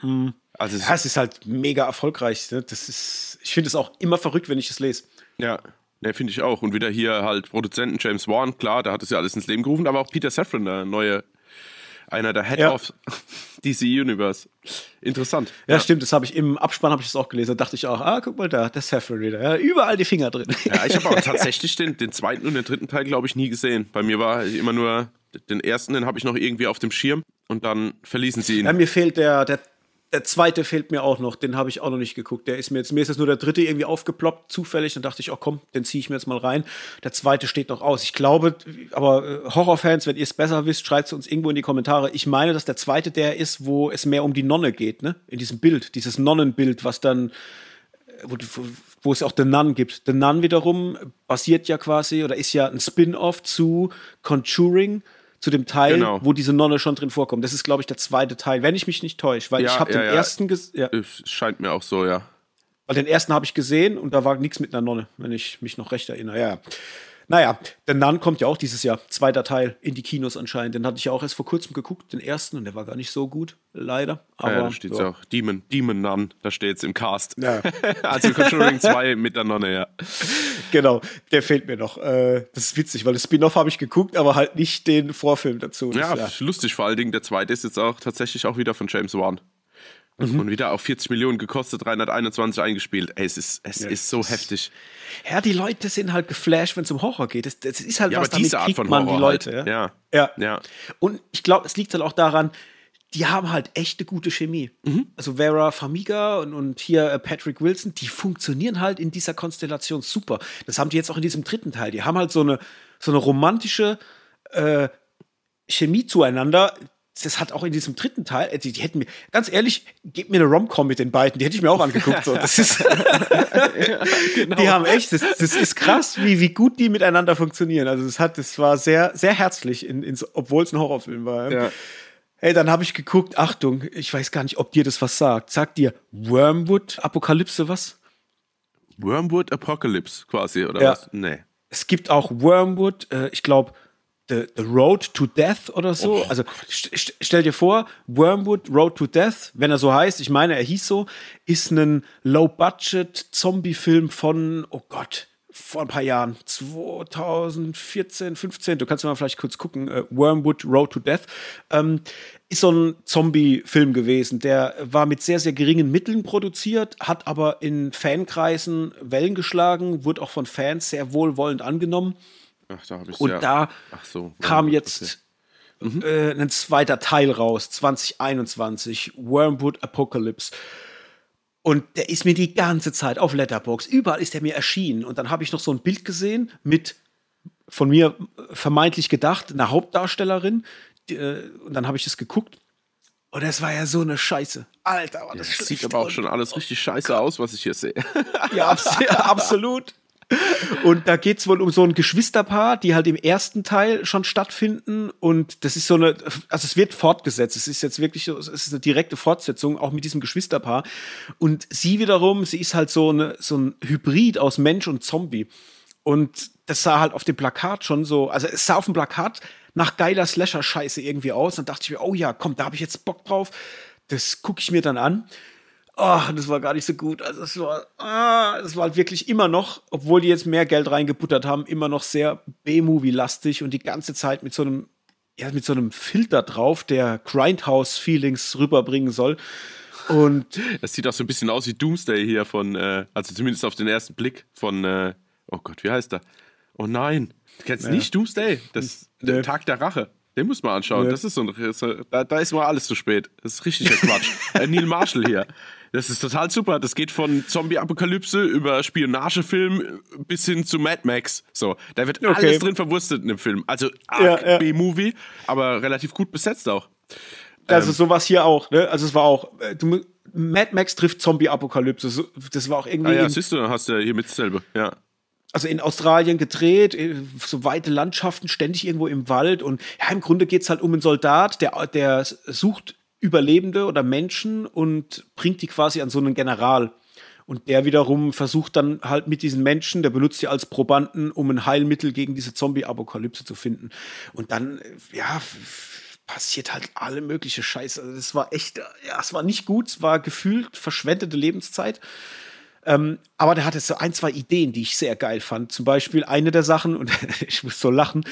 Hm. Also ja, es ist halt mega erfolgreich. Ne? Das ist, ich finde es auch immer verrückt, wenn ich es lese. Ja, Ne, finde ich auch. Und wieder hier halt Produzenten James Wan, klar, der hat es ja alles ins Leben gerufen, aber auch Peter Safran, der neue, einer der Head ja. of DC Universe. Interessant. Ja, ja. stimmt, das habe ich im Abspann habe ich das auch gelesen. Da dachte ich auch, ah, guck mal da, der Safran wieder. Ja, überall die Finger drin. Ja, ich habe aber tatsächlich den, den zweiten und den dritten Teil, glaube ich, nie gesehen. Bei mir war immer nur den ersten, den habe ich noch irgendwie auf dem Schirm und dann verließen sie ihn. Ja, mir fehlt der, der der zweite fehlt mir auch noch, den habe ich auch noch nicht geguckt. Der ist mir jetzt, mir ist jetzt nur der dritte irgendwie aufgeploppt, zufällig. Dann dachte ich, oh komm, den ziehe ich mir jetzt mal rein. Der zweite steht noch aus. Ich glaube, aber äh, Horrorfans, wenn ihr es besser wisst, schreibt es uns irgendwo in die Kommentare. Ich meine, dass der zweite der ist, wo es mehr um die Nonne geht, ne? In diesem Bild, dieses Nonnenbild, was dann, äh, wo, wo es auch The Nun gibt. The Nun wiederum basiert ja quasi oder ist ja ein Spin-off zu Conjuring zu dem Teil, genau. wo diese Nonne schon drin vorkommt. Das ist, glaube ich, der zweite Teil, wenn ich mich nicht täusche, weil ja, ich habe ja, den ja. ersten gesehen. Ja. Scheint mir auch so, ja. Weil den ersten habe ich gesehen und da war nichts mit einer Nonne, wenn ich mich noch recht erinnere. Ja. Naja, der Nun kommt ja auch dieses Jahr, zweiter Teil in die Kinos anscheinend. Den hatte ich ja auch erst vor kurzem geguckt, den ersten, und der war gar nicht so gut, leider. Aber, ja, da steht ja auch Demon, Demon Nun, da steht es im Cast. Ja. also Conjuring 2 mit der Nonne, ja. Genau, der fehlt mir noch. Äh, das ist witzig, weil das Spin-off habe ich geguckt, aber halt nicht den Vorfilm dazu. Ja, ja, lustig vor allen Dingen. Der zweite ist jetzt auch tatsächlich auch wieder von James Wan. Mhm. Und wieder auf 40 Millionen gekostet, 321 eingespielt. Ey, es ist, es ja, ist so heftig. Ja, die Leute sind halt geflasht, wenn es um Horror geht. Das, das ist halt ja, was, aber diese Art von man Horror die Leute. Halt. Ja. ja. ja. Und ich glaube, es liegt halt auch daran, die haben halt echte gute Chemie. Mhm. Also Vera Famiga und, und hier äh, Patrick Wilson, die funktionieren halt in dieser Konstellation super. Das haben die jetzt auch in diesem dritten Teil. Die haben halt so eine, so eine romantische äh, Chemie zueinander, das hat auch in diesem dritten Teil, äh, die, die hätten mir, ganz ehrlich, gebt mir eine Romcom mit den beiden, die hätte ich mir auch angeguckt. So. Das ist, ja, genau. Die haben echt, das, das ist krass, wie, wie gut die miteinander funktionieren. Also das hat, das war sehr, sehr herzlich, in, in, obwohl es ein Horrorfilm war. Ja. Hey, dann habe ich geguckt, Achtung, ich weiß gar nicht, ob dir das was sagt. Sagt dir Wormwood Apokalypse was? Wormwood Apocalypse quasi, oder ja. was? Nee. Es gibt auch Wormwood, äh, ich glaube, The, The, Road to Death oder so. Oh, also st stell dir vor, Wormwood Road to Death, wenn er so heißt, ich meine, er hieß so, ist ein Low-Budget-Zombie-Film von, oh Gott, vor ein paar Jahren, 2014, 15, du kannst mal vielleicht kurz gucken, äh, Wormwood Road to Death, ähm, ist so ein Zombie-Film gewesen. Der war mit sehr, sehr geringen Mitteln produziert, hat aber in Fankreisen Wellen geschlagen, wurde auch von Fans sehr wohlwollend angenommen. Ach, da habe ich Und ja. da so, kam jetzt mhm. äh, ein zweiter Teil raus, 2021, Wormwood Apocalypse. Und der ist mir die ganze Zeit auf Letterbox. Überall ist er mir erschienen. Und dann habe ich noch so ein Bild gesehen mit von mir vermeintlich gedacht, einer Hauptdarstellerin. Äh, und dann habe ich das geguckt. Und das war ja so eine Scheiße. Alter, war das, ja, das sieht aber auch schon alles richtig scheiße aus, was ich hier sehe. ja, absolut. Und da geht es wohl um so ein Geschwisterpaar, die halt im ersten Teil schon stattfinden. Und das ist so eine, also es wird fortgesetzt. Es ist jetzt wirklich, es ist eine direkte Fortsetzung, auch mit diesem Geschwisterpaar. Und sie wiederum, sie ist halt so, eine, so ein Hybrid aus Mensch und Zombie. Und das sah halt auf dem Plakat schon so, also es sah auf dem Plakat nach geiler Slasher-Scheiße irgendwie aus. Dann dachte ich mir, oh ja, komm, da habe ich jetzt Bock drauf das gucke ich mir dann an. Oh, das war gar nicht so gut. Also es war, ah, es war halt wirklich immer noch, obwohl die jetzt mehr Geld reingebuttert haben, immer noch sehr B-Movie-lastig und die ganze Zeit mit so einem, ja, mit so einem Filter drauf, der Grindhouse-Feelings rüberbringen soll. Und das sieht auch so ein bisschen aus wie Doomsday hier von, äh, also zumindest auf den ersten Blick von, äh, oh Gott, wie heißt der? Oh nein, du kennst ja. nicht Doomsday? Das ist der nee. Tag der Rache. Den muss man anschauen. Nee. Das ist so ein, da, da ist mal alles zu spät. Das ist richtiger Quatsch. äh, Neil Marshall hier. Das ist total super. Das geht von Zombie-Apokalypse über Spionagefilm bis hin zu Mad Max. So, da wird okay. alles drin verwurstet in dem Film. Also ja, ja. B-Movie, aber relativ gut besetzt auch. Also ähm, sowas hier auch, ne? Also es war auch, äh, du, Mad Max trifft Zombie-Apokalypse. Das war auch irgendwie. Ah ja, siehst du, hast du ja hier mit dasselbe, ja. Also in Australien gedreht, äh, so weite Landschaften, ständig irgendwo im Wald. Und ja, im Grunde geht's halt um einen Soldat, der, der sucht Überlebende oder Menschen und bringt die quasi an so einen General. Und der wiederum versucht dann halt mit diesen Menschen, der benutzt die als Probanden, um ein Heilmittel gegen diese Zombie-Apokalypse zu finden. Und dann, ja, passiert halt alle mögliche Scheiße. Also das war echt, ja, es war nicht gut, es war gefühlt verschwendete Lebenszeit. Ähm, aber der hatte so ein, zwei Ideen, die ich sehr geil fand. Zum Beispiel eine der Sachen, und ich muss so lachen,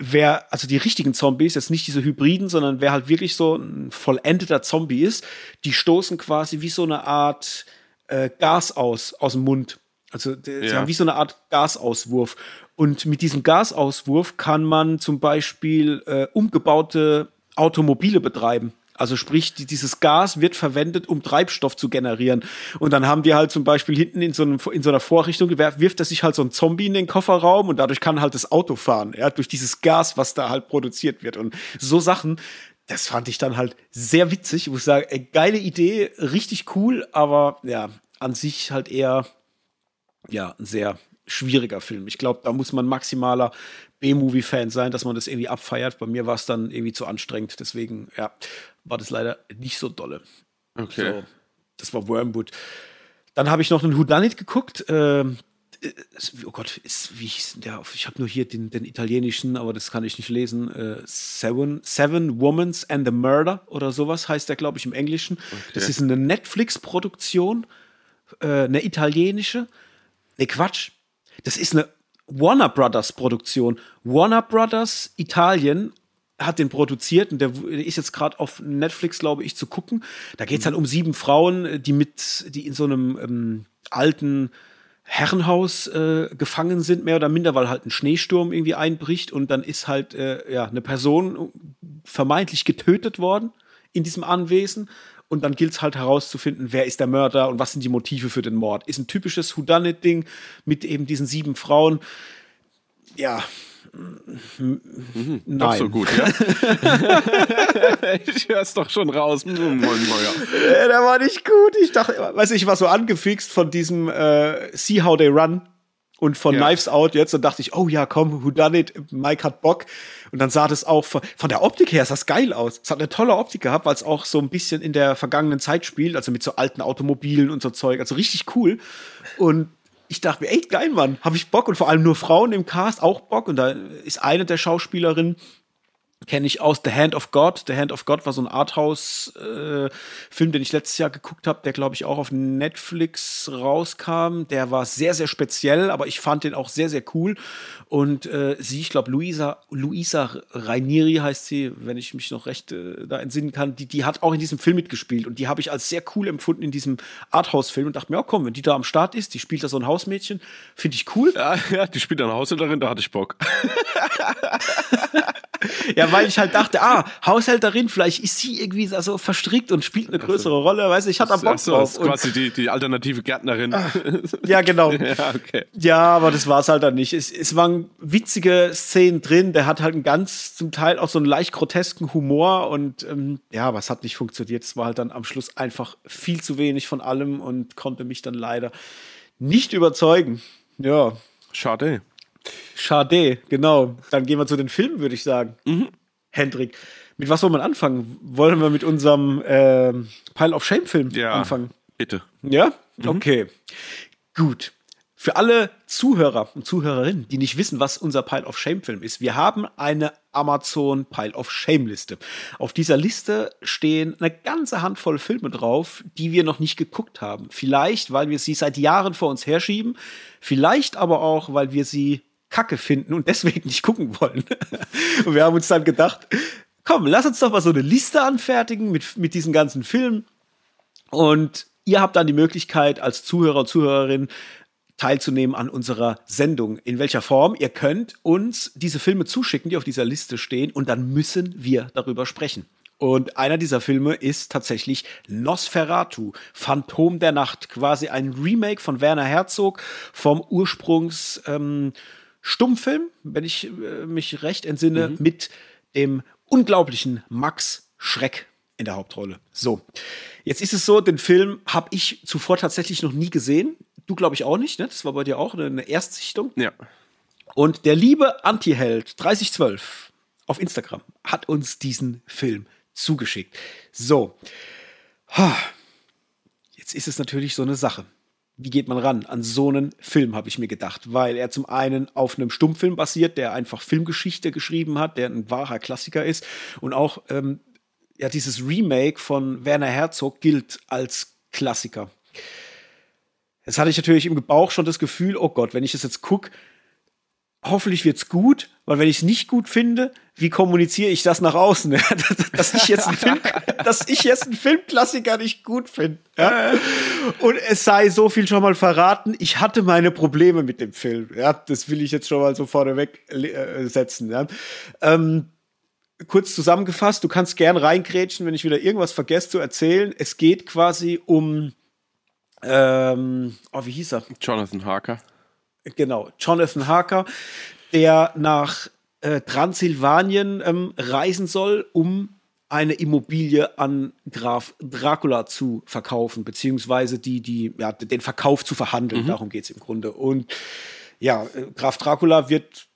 wer, also die richtigen Zombies, jetzt nicht diese Hybriden, sondern wer halt wirklich so ein vollendeter Zombie ist, die stoßen quasi wie so eine Art äh, Gas aus, aus dem Mund. Also die, ja. sie haben wie so eine Art Gasauswurf. Und mit diesem Gasauswurf kann man zum Beispiel äh, umgebaute Automobile betreiben. Also sprich, die, dieses Gas wird verwendet, um Treibstoff zu generieren. Und dann haben die halt zum Beispiel hinten in so, einem, in so einer Vorrichtung, wirft er sich halt so ein Zombie in den Kofferraum und dadurch kann halt das Auto fahren, ja, durch dieses Gas, was da halt produziert wird. Und so Sachen, das fand ich dann halt sehr witzig. Ich muss sagen, ey, geile Idee, richtig cool, aber ja, an sich halt eher, ja, ein sehr schwieriger Film. Ich glaube, da muss man maximaler B-Movie-Fan sein, dass man das irgendwie abfeiert. Bei mir war es dann irgendwie zu anstrengend. Deswegen, ja, war das leider nicht so dolle. Okay. So, das war Wormwood. Dann habe ich noch einen Whodunit geguckt. Ähm, oh Gott, ist, wie hieß denn der? Ich habe nur hier den, den, italienischen, aber das kann ich nicht lesen. Äh, Seven, Seven Womans and the Murder oder sowas heißt der, glaube ich, im Englischen. Okay. Das ist eine Netflix-Produktion, äh, eine italienische. Ne, Quatsch. Das ist eine Warner Brothers Produktion. Warner Brothers Italien hat den produziert und der ist jetzt gerade auf Netflix, glaube ich, zu gucken. Da geht es halt um sieben Frauen, die mit, die in so einem ähm, alten Herrenhaus äh, gefangen sind, mehr oder minder, weil halt ein Schneesturm irgendwie einbricht und dann ist halt äh, ja, eine Person vermeintlich getötet worden in diesem Anwesen. Und dann gilt es halt herauszufinden, wer ist der Mörder und was sind die Motive für den Mord. Ist ein typisches Whodunit-Ding mit eben diesen sieben Frauen. Ja, Mhm, Nein. Doch so gut, ja? ich höre es doch schon raus. ja, der war nicht gut. Ich dachte, weiß ich war so angefixt von diesem äh, See How They Run und von ja. Knives Out jetzt und dachte ich, oh ja, komm, who done it? Mike hat Bock. Und dann sah das auch von, von der Optik her, sah das geil aus. Es hat eine tolle Optik gehabt, weil es auch so ein bisschen in der vergangenen Zeit spielt, also mit so alten Automobilen und so Zeug. Also richtig cool. Und ich dachte mir, ey, geil, Mann, habe ich Bock. Und vor allem nur Frauen im Cast auch Bock. Und da ist eine der Schauspielerinnen kenne ich aus The Hand of God. The Hand of God war so ein Arthouse-Film, äh, den ich letztes Jahr geguckt habe, der, glaube ich, auch auf Netflix rauskam. Der war sehr, sehr speziell, aber ich fand den auch sehr, sehr cool. Und äh, sie, ich glaube, Luisa, Luisa Rainieri heißt sie, wenn ich mich noch recht äh, da entsinnen kann, die, die hat auch in diesem Film mitgespielt. Und die habe ich als sehr cool empfunden in diesem Arthouse-Film und dachte mir, oh komm, wenn die da am Start ist, die spielt da so ein Hausmädchen, finde ich cool. Ja, ja, die spielt da eine Haushälterin, da hatte ich Bock. ja, weil ich halt dachte, ah, Haushälterin, vielleicht ist sie irgendwie so verstrickt und spielt eine größere also, Rolle, weißt du, ich hatte Bock so, drauf. Ist quasi die, die alternative Gärtnerin. Ah, ja, genau. ja, okay. ja, aber das war es halt dann nicht. Es, es waren witzige Szenen drin, der hat halt einen ganz, zum Teil auch so einen leicht grotesken Humor und ähm, ja, aber es hat nicht funktioniert. Es war halt dann am Schluss einfach viel zu wenig von allem und konnte mich dann leider nicht überzeugen. Ja. Schade. Schade, genau. Dann gehen wir zu den Filmen, würde ich sagen. Mhm. Hendrik, mit was wollen wir anfangen? Wollen wir mit unserem äh, Pile of Shame-Film ja, anfangen? Bitte. Ja? Mhm. Okay. Gut. Für alle Zuhörer und Zuhörerinnen, die nicht wissen, was unser Pile of Shame-Film ist, wir haben eine Amazon Pile of Shame Liste. Auf dieser Liste stehen eine ganze Handvoll Filme drauf, die wir noch nicht geguckt haben. Vielleicht, weil wir sie seit Jahren vor uns herschieben, vielleicht aber auch, weil wir sie kacke finden und deswegen nicht gucken wollen. und wir haben uns dann gedacht, komm, lass uns doch mal so eine Liste anfertigen mit, mit diesen ganzen Filmen. Und ihr habt dann die Möglichkeit, als Zuhörer und Zuhörerin teilzunehmen an unserer Sendung. In welcher Form? Ihr könnt uns diese Filme zuschicken, die auf dieser Liste stehen, und dann müssen wir darüber sprechen. Und einer dieser Filme ist tatsächlich Nosferatu, Phantom der Nacht, quasi ein Remake von Werner Herzog vom Ursprungs ähm, Stummfilm, wenn ich äh, mich recht entsinne, mhm. mit dem unglaublichen Max Schreck in der Hauptrolle. So, jetzt ist es so, den Film habe ich zuvor tatsächlich noch nie gesehen. Du glaube ich auch nicht, ne? Das war bei dir auch eine Erstsichtung. Ja. Und der liebe Antiheld 3012 auf Instagram hat uns diesen Film zugeschickt. So. Jetzt ist es natürlich so eine Sache. Wie geht man ran an so einen Film, habe ich mir gedacht, weil er zum einen auf einem Stummfilm basiert, der einfach Filmgeschichte geschrieben hat, der ein wahrer Klassiker ist und auch ähm, ja, dieses Remake von Werner Herzog gilt als Klassiker. Jetzt hatte ich natürlich im Bauch schon das Gefühl, oh Gott, wenn ich das jetzt gucke, hoffentlich wird's gut, weil wenn ich es nicht gut finde, wie kommuniziere ich das nach außen? dass, ich jetzt einen Film, dass ich jetzt einen Filmklassiker nicht gut finde. Ja? Und es sei so viel schon mal verraten, ich hatte meine Probleme mit dem Film. Ja? Das will ich jetzt schon mal so vorneweg äh, setzen. Ja? Ähm, kurz zusammengefasst, du kannst gern reingrätschen, wenn ich wieder irgendwas vergesse zu erzählen. Es geht quasi um, ähm, oh, wie hieß er? Jonathan Harker. Genau, Jonathan Harker, der nach äh, Transsilvanien ähm, reisen soll, um eine Immobilie an Graf Dracula zu verkaufen, beziehungsweise die, die, ja, den Verkauf zu verhandeln. Mhm. Darum geht es im Grunde. Und ja, äh, Graf Dracula wird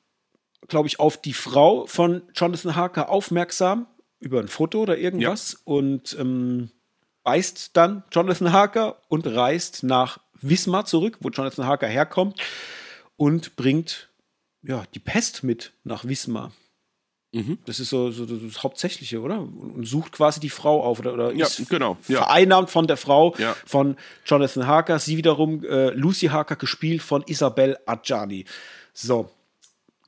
glaube ich, auf die Frau von Jonathan Harker aufmerksam über ein Foto oder irgendwas ja. und ähm, beißt dann Jonathan Harker und reist nach Wismar zurück, wo Jonathan Harker herkommt und bringt ja die Pest mit nach Wismar. Mhm. Das ist so, so, das Hauptsächliche, oder? Und sucht quasi die Frau auf oder, oder ja, genau, ja. vereinnahmt von der Frau ja. von Jonathan Harker. Sie wiederum äh, Lucy Harker gespielt von Isabel Adjani. So,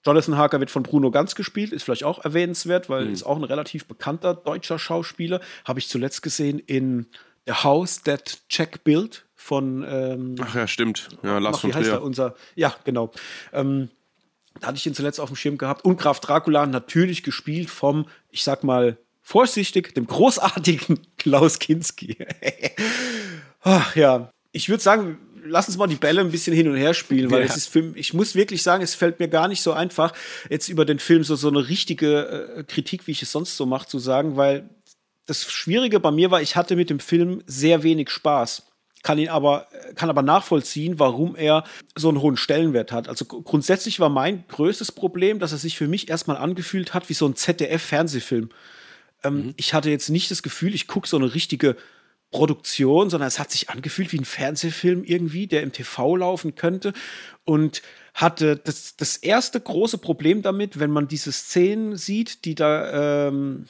Jonathan Harker wird von Bruno Ganz gespielt, ist vielleicht auch erwähnenswert, weil mhm. ist auch ein relativ bekannter deutscher Schauspieler. Habe ich zuletzt gesehen in The House That Jack Built von. Ähm, Ach ja, stimmt. Ja, Lars von Trier. Unser, ja, genau. Ähm, da hatte ich ihn zuletzt auf dem Schirm gehabt. Und Graf Dracula natürlich gespielt vom, ich sag mal, vorsichtig, dem großartigen Klaus Kinski. Ach ja. Ich würde sagen, lass uns mal die Bälle ein bisschen hin und her spielen, weil ja. es ist Film, ich muss wirklich sagen, es fällt mir gar nicht so einfach, jetzt über den Film so, so eine richtige äh, Kritik, wie ich es sonst so mache, zu sagen, weil das Schwierige bei mir war, ich hatte mit dem Film sehr wenig Spaß kann ihn aber, kann aber nachvollziehen, warum er so einen hohen Stellenwert hat. Also grundsätzlich war mein größtes Problem, dass er sich für mich erstmal angefühlt hat wie so ein ZDF-Fernsehfilm. Ähm, mhm. Ich hatte jetzt nicht das Gefühl, ich gucke so eine richtige Produktion, sondern es hat sich angefühlt wie ein Fernsehfilm irgendwie, der im TV laufen könnte. Und hatte das, das erste große Problem damit, wenn man diese Szenen sieht, die da ähm,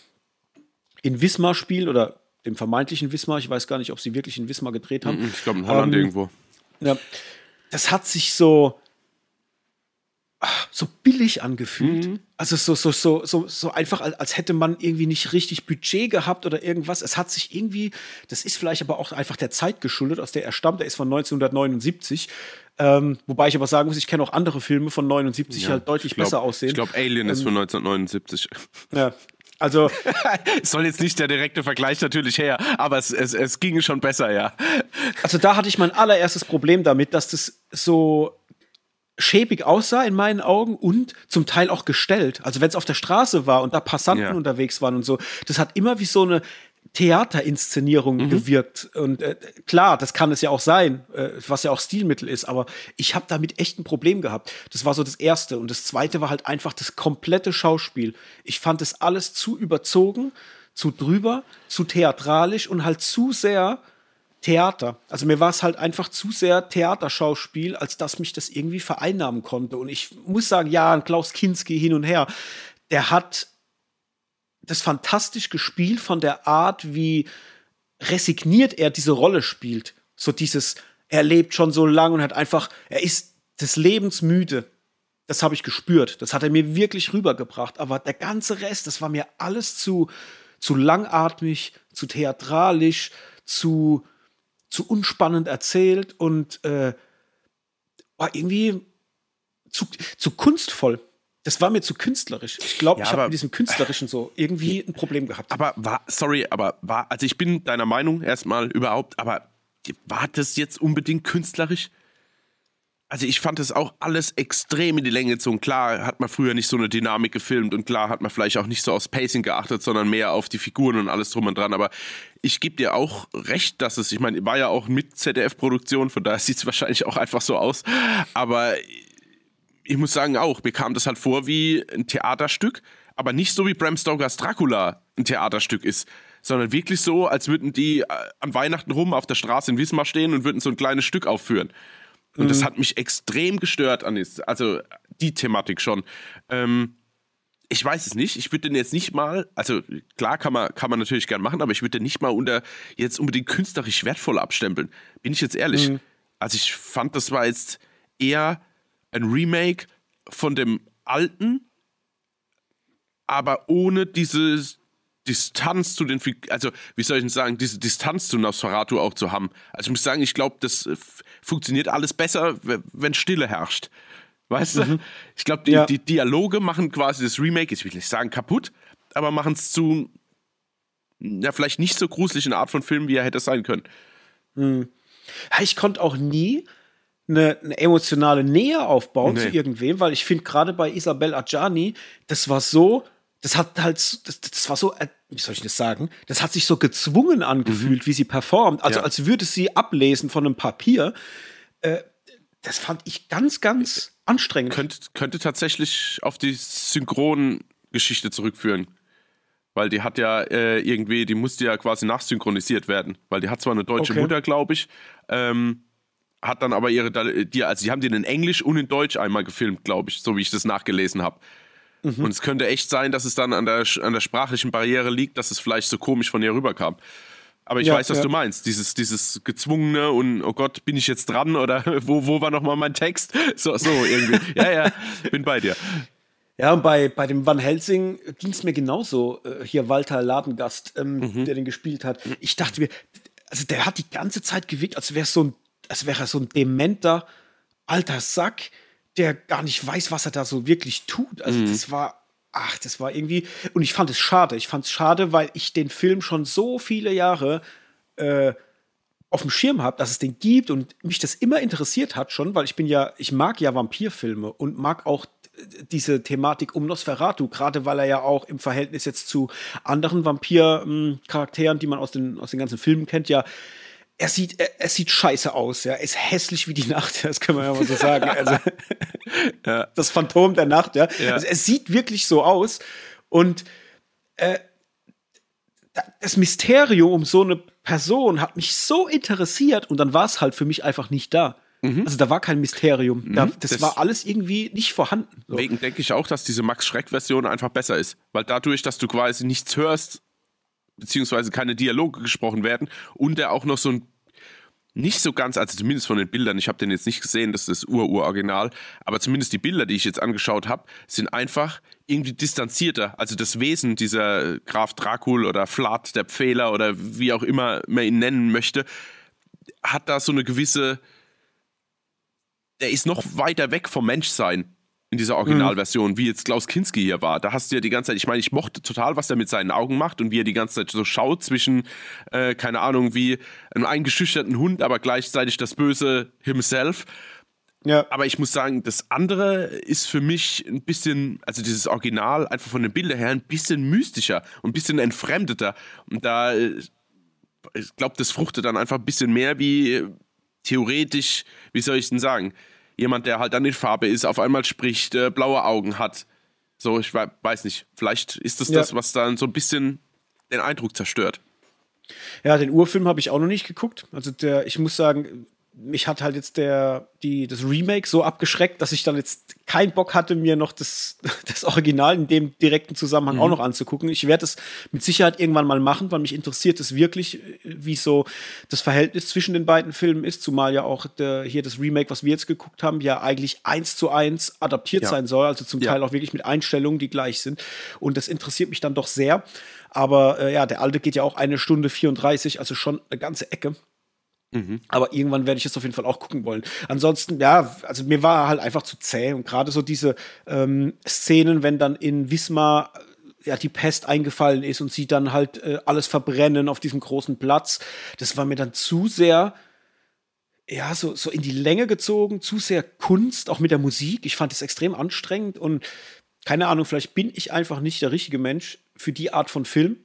in Wismar spielen oder dem vermeintlichen Wismar, ich weiß gar nicht, ob sie wirklich in Wismar gedreht haben. Ich glaube in Holland ähm, irgendwo. Ja, das hat sich so so billig angefühlt. Mhm. Also so, so, so, so, so einfach, als hätte man irgendwie nicht richtig Budget gehabt oder irgendwas. Es hat sich irgendwie, das ist vielleicht aber auch einfach der Zeit geschuldet, aus der er stammt. Er ist von 1979. Ähm, wobei ich aber sagen muss, ich kenne auch andere Filme von 79, ja, halt deutlich glaub, besser aussehen. Ich glaube, Alien ähm, ist von 1979. Ja. Also es soll jetzt nicht der direkte Vergleich natürlich her, aber es, es, es ging schon besser, ja. Also da hatte ich mein allererstes Problem damit, dass das so schäbig aussah in meinen Augen und zum Teil auch gestellt. Also wenn es auf der Straße war und da Passanten ja. unterwegs waren und so, das hat immer wie so eine Theaterinszenierung mhm. gewirkt. Und äh, klar, das kann es ja auch sein, äh, was ja auch Stilmittel ist, aber ich habe damit echt ein Problem gehabt. Das war so das Erste. Und das Zweite war halt einfach das komplette Schauspiel. Ich fand es alles zu überzogen, zu drüber, zu theatralisch und halt zu sehr Theater. Also mir war es halt einfach zu sehr Theaterschauspiel, als dass mich das irgendwie vereinnahmen konnte. Und ich muss sagen, ja, Klaus Kinski hin und her. der hat das fantastisch gespielt von der Art, wie resigniert er diese Rolle spielt. So dieses, er lebt schon so lang und hat einfach, er ist des Lebens müde. Das habe ich gespürt. Das hat er mir wirklich rübergebracht. Aber der ganze Rest, das war mir alles zu, zu langatmig, zu theatralisch, zu, zu unspannend erzählt und äh, war irgendwie zu, zu kunstvoll. Das war mir zu künstlerisch. Ich glaube, ja, ich habe mit diesem Künstlerischen so irgendwie ein Problem gehabt. Aber war, sorry, aber war, also ich bin deiner Meinung erstmal überhaupt, aber war das jetzt unbedingt künstlerisch? Also ich fand das auch alles extrem in die Länge gezogen. Klar hat man früher nicht so eine Dynamik gefilmt und klar hat man vielleicht auch nicht so aufs Pacing geachtet, sondern mehr auf die Figuren und alles drum und dran. Aber ich gebe dir auch recht, dass es, ich meine, war ja auch mit ZDF-Produktion, von daher sieht es wahrscheinlich auch einfach so aus. Aber ich muss sagen auch, mir kam das halt vor wie ein Theaterstück, aber nicht so wie Bram Stokers Dracula ein Theaterstück ist sondern wirklich so, als würden die äh, an Weihnachten rum auf der Straße in Wismar stehen und würden so ein kleines Stück aufführen. Und mhm. das hat mich extrem gestört, Anis. Also die Thematik schon. Ähm, ich weiß es nicht. Ich würde den jetzt nicht mal, also klar kann man, kann man natürlich gern machen, aber ich würde den nicht mal unter jetzt unbedingt künstlerisch wertvoll abstempeln. Bin ich jetzt ehrlich. Mhm. Also ich fand, das war jetzt eher ein Remake von dem alten, aber ohne dieses Distanz zu den, also wie soll ich denn sagen, diese Distanz zu Nosferatu auch zu haben. Also ich muss sagen, ich glaube, das äh, funktioniert alles besser, wenn Stille herrscht. Weißt mhm. du? Ich glaube, die, ja. die, Dialoge machen quasi das Remake, ich will nicht sagen kaputt, aber machen es zu, ja, vielleicht nicht so gruselig eine Art von Film, wie er hätte sein können. Mhm. Ich konnte auch nie eine, eine, emotionale Nähe aufbauen nee. zu irgendwem, weil ich finde, gerade bei Isabel Adjani, das war so das hat halt, das, das war so, äh, wie soll ich das sagen? Das hat sich so gezwungen angefühlt, mhm. wie sie performt. Also ja. als würde sie ablesen von einem Papier. Äh, das fand ich ganz, ganz anstrengend. Könnte, könnte tatsächlich auf die Synchrongeschichte zurückführen. Weil die hat ja äh, irgendwie, die musste ja quasi nachsynchronisiert werden. Weil die hat zwar eine deutsche okay. Mutter, glaube ich, ähm, hat dann aber ihre, die, also die haben den in Englisch und in Deutsch einmal gefilmt, glaube ich, so wie ich das nachgelesen habe. Mhm. Und es könnte echt sein, dass es dann an der, an der sprachlichen Barriere liegt, dass es vielleicht so komisch von ihr rüberkam. Aber ich ja, weiß, was ja. du meinst. Dieses, dieses gezwungene und oh Gott, bin ich jetzt dran oder wo, wo war nochmal mein Text? So, so irgendwie. ja, ja, bin bei dir. Ja, und bei, bei dem Van Helsing ging es mir genauso. Äh, hier Walter Ladengast, ähm, mhm. der den gespielt hat. Ich dachte mir, also der hat die ganze Zeit gewirkt, als wäre so ein, als wäre er so ein dementer alter Sack, der gar nicht weiß, was er da so wirklich tut. Also mhm. das war, ach, das war irgendwie, und ich fand es schade. Ich fand es schade, weil ich den Film schon so viele Jahre äh, auf dem Schirm habe, dass es den gibt und mich das immer interessiert hat schon, weil ich bin ja, ich mag ja Vampirfilme und mag auch diese Thematik um Nosferatu, gerade weil er ja auch im Verhältnis jetzt zu anderen Vampir-Charakteren, die man aus den, aus den ganzen Filmen kennt, ja er sieht, er, er, sieht scheiße aus, ja. Er ist hässlich wie die Nacht, das können wir ja mal so sagen. Also, ja. Das Phantom der Nacht, ja. ja. Also, er sieht wirklich so aus. Und äh, das Mysterium um so eine Person hat mich so interessiert und dann war es halt für mich einfach nicht da. Mhm. Also da war kein Mysterium. Mhm. Da, das, das, war alles irgendwie nicht vorhanden. So. Deswegen denke ich auch, dass diese Max-Schreck-Version einfach besser ist. Weil dadurch, dass du quasi nichts hörst, beziehungsweise keine Dialoge gesprochen werden und der auch noch so ein nicht so ganz, also zumindest von den Bildern, ich habe den jetzt nicht gesehen, das ist das Ur-Ur-Original, aber zumindest die Bilder, die ich jetzt angeschaut habe, sind einfach irgendwie distanzierter. Also das Wesen dieser Graf Dracul oder Flat, der Pfähler oder wie auch immer man ihn nennen möchte, hat da so eine gewisse, der ist noch weiter weg vom Menschsein in dieser Originalversion, mhm. wie jetzt Klaus Kinski hier war. Da hast du ja die ganze Zeit, ich meine, ich mochte total, was er mit seinen Augen macht und wie er die ganze Zeit so schaut zwischen, äh, keine Ahnung, wie einem eingeschüchterten Hund, aber gleichzeitig das Böse himself. Ja. Aber ich muss sagen, das andere ist für mich ein bisschen, also dieses Original einfach von den Bildern her ein bisschen mystischer und ein bisschen entfremdeter. Und da, äh, ich glaube, das fruchtet dann einfach ein bisschen mehr wie theoretisch, wie soll ich denn sagen? Jemand, der halt dann in Farbe ist, auf einmal spricht, äh, blaue Augen hat. So, ich weiß nicht. Vielleicht ist das ja. das, was dann so ein bisschen den Eindruck zerstört. Ja, den Urfilm habe ich auch noch nicht geguckt. Also der, ich muss sagen, mich hat halt jetzt der, die, das Remake so abgeschreckt, dass ich dann jetzt keinen Bock hatte, mir noch das, das Original in dem direkten Zusammenhang mhm. auch noch anzugucken. Ich werde es mit Sicherheit irgendwann mal machen, weil mich interessiert es wirklich, wie so das Verhältnis zwischen den beiden Filmen ist, zumal ja auch der, hier das Remake, was wir jetzt geguckt haben, ja eigentlich eins zu eins adaptiert ja. sein soll, also zum ja. Teil auch wirklich mit Einstellungen, die gleich sind. Und das interessiert mich dann doch sehr. Aber äh, ja, der alte geht ja auch eine Stunde 34, also schon eine ganze Ecke. Mhm. Aber irgendwann werde ich es auf jeden Fall auch gucken wollen. Ansonsten, ja, also mir war halt einfach zu zäh und gerade so diese ähm, Szenen, wenn dann in Wismar ja, die Pest eingefallen ist und sie dann halt äh, alles verbrennen auf diesem großen Platz, das war mir dann zu sehr ja, so, so in die Länge gezogen, zu sehr Kunst, auch mit der Musik. Ich fand es extrem anstrengend und keine Ahnung, vielleicht bin ich einfach nicht der richtige Mensch für die Art von Film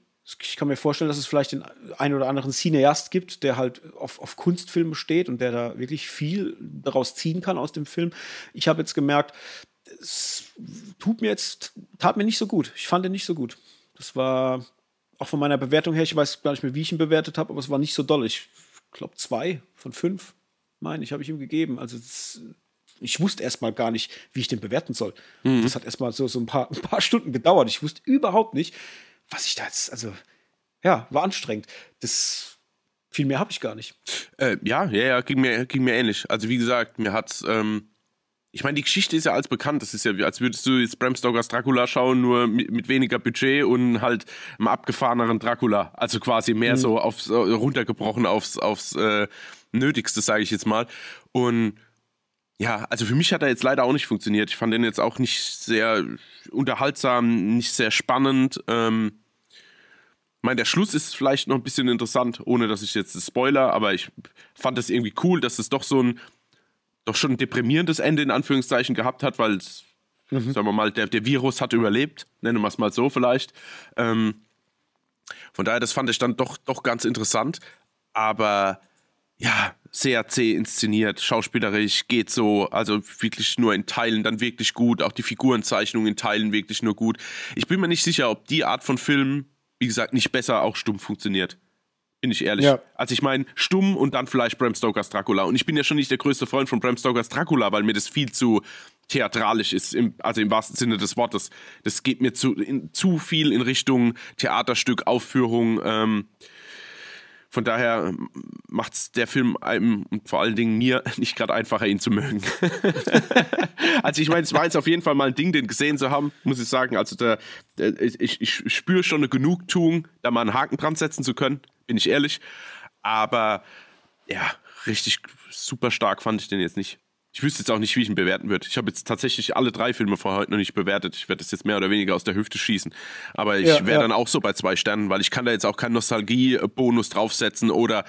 ich kann mir vorstellen, dass es vielleicht den einen oder anderen Cineast gibt, der halt auf, auf Kunstfilme steht und der da wirklich viel daraus ziehen kann aus dem Film. Ich habe jetzt gemerkt, es tut mir jetzt, tat mir nicht so gut. Ich fand ihn nicht so gut. Das war auch von meiner Bewertung her, ich weiß gar nicht mehr, wie ich ihn bewertet habe, aber es war nicht so doll. Ich glaube, zwei von fünf, meine ich, habe ich ihm gegeben. Also das, ich wusste erstmal gar nicht, wie ich den bewerten soll. Mhm. Das hat erstmal so, so ein, paar, ein paar Stunden gedauert. Ich wusste überhaupt nicht, was ich da jetzt, also, ja, war anstrengend. Das viel mehr habe ich gar nicht. Äh, ja, ja, ja, ging mir, ging mir ähnlich. Also, wie gesagt, mir hat's, ähm, ich meine, die Geschichte ist ja als bekannt. Das ist ja, wie, als würdest du jetzt Bram Stokers Dracula schauen, nur mit, mit weniger Budget und halt einem abgefahreneren Dracula. Also quasi mehr mhm. so aufs, runtergebrochen aufs, aufs äh, Nötigste, sage ich jetzt mal. Und ja, also für mich hat er jetzt leider auch nicht funktioniert. Ich fand den jetzt auch nicht sehr unterhaltsam, nicht sehr spannend. Ähm, ich meine, der Schluss ist vielleicht noch ein bisschen interessant, ohne dass ich jetzt spoiler, aber ich fand das irgendwie cool, dass es doch so ein, doch schon ein deprimierendes Ende in Anführungszeichen gehabt hat, weil, mhm. sagen wir mal, der, der Virus hat überlebt, nennen wir es mal so vielleicht. Ähm, von daher, das fand ich dann doch, doch ganz interessant, aber ja, sehr zäh inszeniert, schauspielerisch geht so, also wirklich nur in Teilen dann wirklich gut, auch die Figurenzeichnung in Teilen wirklich nur gut. Ich bin mir nicht sicher, ob die Art von Film wie gesagt, nicht besser auch stumm funktioniert. Bin ich ehrlich. Ja. Also ich meine, stumm und dann vielleicht Bram Stokers Dracula. Und ich bin ja schon nicht der größte Freund von Bram Stokers Dracula, weil mir das viel zu theatralisch ist, im, also im wahrsten Sinne des Wortes. Das geht mir zu, in, zu viel in Richtung Theaterstück, Aufführung. Ähm, von daher macht es der Film einem und vor allen Dingen mir nicht gerade einfacher, ihn zu mögen. also ich meine, es war jetzt auf jeden Fall mal ein Ding, den gesehen zu haben, muss ich sagen. Also der, der ich, ich spüre schon eine Genugtuung, da mal einen Haken dran setzen zu können, bin ich ehrlich. Aber ja, richtig super stark fand ich den jetzt nicht. Ich wüsste jetzt auch nicht, wie ich ihn bewerten würde. Ich habe jetzt tatsächlich alle drei Filme vor heute noch nicht bewertet. Ich werde das jetzt mehr oder weniger aus der Hüfte schießen. Aber ich ja, wäre ja. dann auch so bei zwei Sternen, weil ich kann da jetzt auch keinen Nostalgie-Bonus draufsetzen oder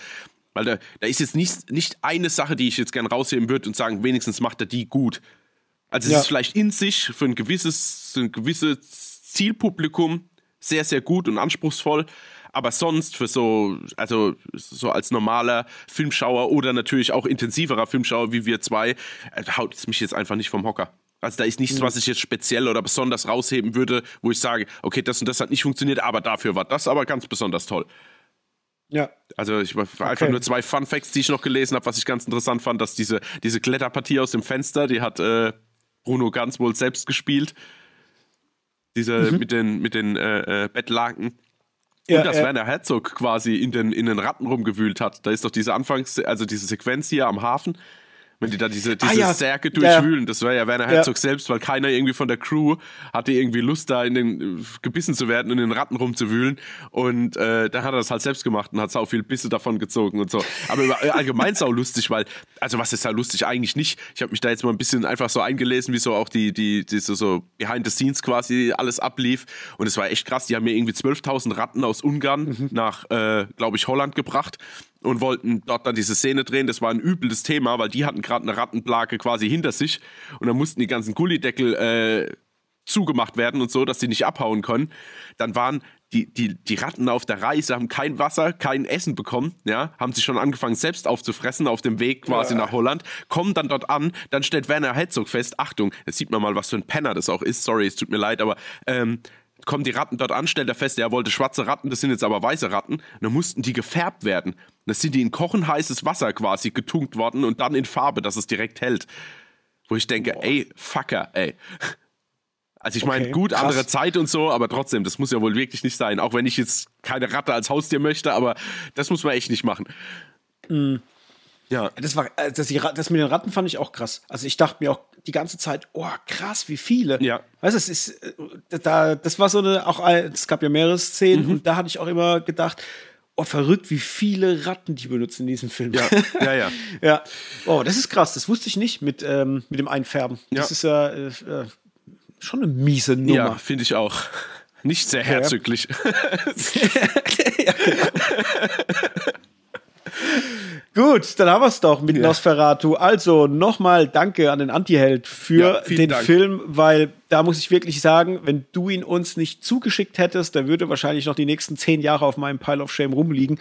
weil da, da ist jetzt nicht, nicht eine Sache, die ich jetzt gern rausheben würde und sagen, wenigstens macht er die gut. Also es ja. ist vielleicht in sich für ein gewisses, ein gewisses Zielpublikum sehr, sehr gut und anspruchsvoll. Aber sonst für so, also so als normaler Filmschauer oder natürlich auch intensiverer Filmschauer wie wir zwei, äh, haut es mich jetzt einfach nicht vom Hocker. Also da ist nichts, mhm. was ich jetzt speziell oder besonders rausheben würde, wo ich sage, okay, das und das hat nicht funktioniert, aber dafür war das aber ganz besonders toll. Ja. Also ich war okay. einfach nur zwei Fun Facts, die ich noch gelesen habe, was ich ganz interessant fand, dass diese, diese Kletterpartie aus dem Fenster, die hat äh, Bruno ganz wohl selbst gespielt. Diese mhm. mit den, mit den äh, äh, Bettlaken. Und ja, dass ja. Werner Herzog quasi in den, in den Ratten rumgewühlt hat. Da ist doch diese Anfangs-, also diese Sequenz hier am Hafen, wenn die da diese, diese ah, ja. Särge durchwühlen, ja. das war ja Werner Herzog ja. selbst, weil keiner irgendwie von der Crew hatte irgendwie Lust, da in den äh, gebissen zu werden und in den Ratten rumzuwühlen. Und äh, da hat er das halt selbst gemacht und hat sau viel Bisse davon gezogen und so. Aber äh, allgemein sau lustig, weil, also was ist da lustig? Eigentlich nicht. Ich habe mich da jetzt mal ein bisschen einfach so eingelesen, wie so auch die, die, die so, so behind the scenes quasi alles ablief. Und es war echt krass. Die haben mir irgendwie 12.000 Ratten aus Ungarn mhm. nach, äh, glaube ich, Holland gebracht und wollten dort dann diese Szene drehen. Das war ein übles Thema, weil die hatten gerade eine Rattenplage quasi hinter sich und dann mussten die ganzen Gullideckel äh, zugemacht werden und so, dass sie nicht abhauen können. Dann waren die, die, die Ratten auf der Reise, haben kein Wasser, kein Essen bekommen, ja, haben sich schon angefangen selbst aufzufressen auf dem Weg quasi ja. nach Holland, kommen dann dort an, dann stellt Werner Herzog fest, Achtung, jetzt sieht man mal, was für ein Penner das auch ist, sorry, es tut mir leid, aber ähm, kommen die Ratten dort an, stellt er fest, er wollte schwarze Ratten, das sind jetzt aber weiße Ratten. Und dann mussten die gefärbt werden. Das sind die in kochen heißes Wasser quasi getunkt worden und dann in Farbe, dass es direkt hält. Wo ich denke, Boah. ey, Fucker, ey. Also ich meine, okay, gut, krass. andere Zeit und so, aber trotzdem, das muss ja wohl wirklich nicht sein. Auch wenn ich jetzt keine Ratte als Haustier möchte, aber das muss man echt nicht machen. Mhm. Ja. Das, war, äh, das, das mit den Ratten fand ich auch krass. Also ich dachte mir auch die ganze Zeit, oh krass, wie viele. Ja. Weißt du, es ist, äh, da, das war so eine, auch, es gab ja mehrere Szenen mhm. und da hatte ich auch immer gedacht, oh verrückt, wie viele Ratten die benutzen in diesem Film. Ja, ja, ja. ja. Oh, das ist krass, das wusste ich nicht mit, ähm, mit dem Einfärben. Das ja. ist ja äh, äh, schon eine miese Nummer. Ja, finde ich auch. Nicht sehr herzüglich. ja, genau. Gut, dann haben wir es doch mit ja. Nosferatu. Also nochmal danke an den Antiheld für ja, den Dank. Film, weil da muss ich wirklich sagen, wenn du ihn uns nicht zugeschickt hättest, der würde wahrscheinlich noch die nächsten zehn Jahre auf meinem Pile of Shame rumliegen.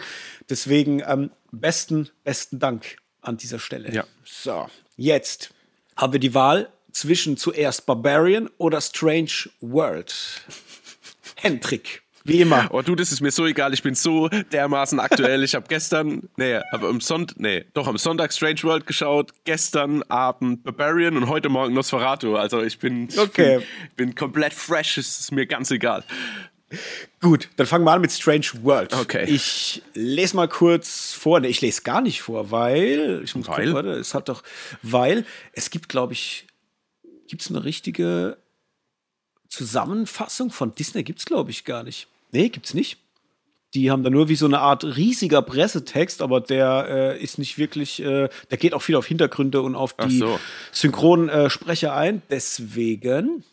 Deswegen ähm, besten, besten Dank an dieser Stelle. Ja. So, jetzt haben wir die Wahl zwischen zuerst Barbarian oder Strange World. Hendrik. Wie immer. Oh, du, das ist mir so egal. Ich bin so dermaßen aktuell. Ich habe gestern, nee, aber am Sonntag, nee, doch am Sonntag Strange World geschaut, gestern Abend Barbarian und heute Morgen Nosferatu. Also ich bin, okay. bin, bin komplett fresh. Es ist mir ganz egal. Gut, dann fangen wir an mit Strange World. Okay. Ich lese mal kurz vor. Nee, ich lese gar nicht vor, weil. Ich muss weil? Gucken, warte, es hat doch. Weil es gibt, glaube ich, gibt es eine richtige Zusammenfassung von Disney? Gibt es, glaube ich, gar nicht. Nee, gibt's nicht. Die haben da nur wie so eine Art riesiger Pressetext, aber der äh, ist nicht wirklich, äh, der geht auch viel auf Hintergründe und auf die so. Synchronsprecher äh, ein. Deswegen.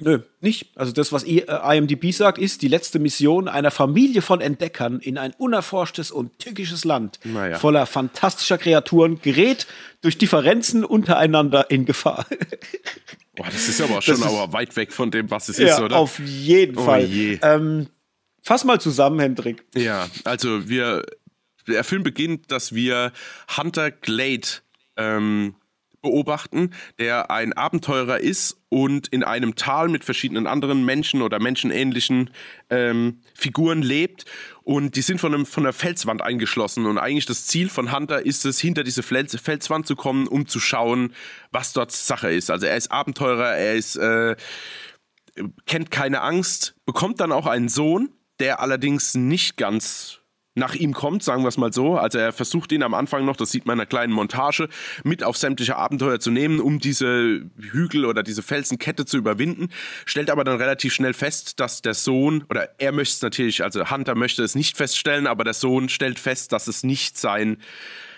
Nö, nicht. Also das, was IMDb sagt, ist die letzte Mission einer Familie von Entdeckern in ein unerforschtes und tückisches Land naja. voller fantastischer Kreaturen gerät durch Differenzen untereinander in Gefahr. Boah, das ist aber schon aber weit weg von dem, was es ja, ist, oder? Auf jeden oh Fall. Ähm, fass mal zusammen, Hendrik. Ja, also wir, der Film beginnt, dass wir Hunter Glade ähm, beobachten, der ein Abenteurer ist und in einem Tal mit verschiedenen anderen Menschen oder menschenähnlichen ähm, Figuren lebt. Und die sind von, einem, von einer Felswand eingeschlossen. Und eigentlich das Ziel von Hunter ist es, hinter diese Felswand zu kommen, um zu schauen, was dort Sache ist. Also er ist Abenteurer, er ist, äh, kennt keine Angst, bekommt dann auch einen Sohn, der allerdings nicht ganz nach ihm kommt, sagen wir es mal so. Also er versucht ihn am Anfang noch, das sieht man in einer kleinen Montage, mit auf sämtliche Abenteuer zu nehmen, um diese Hügel oder diese Felsenkette zu überwinden, stellt aber dann relativ schnell fest, dass der Sohn, oder er möchte es natürlich, also Hunter möchte es nicht feststellen, aber der Sohn stellt fest, dass es nicht sein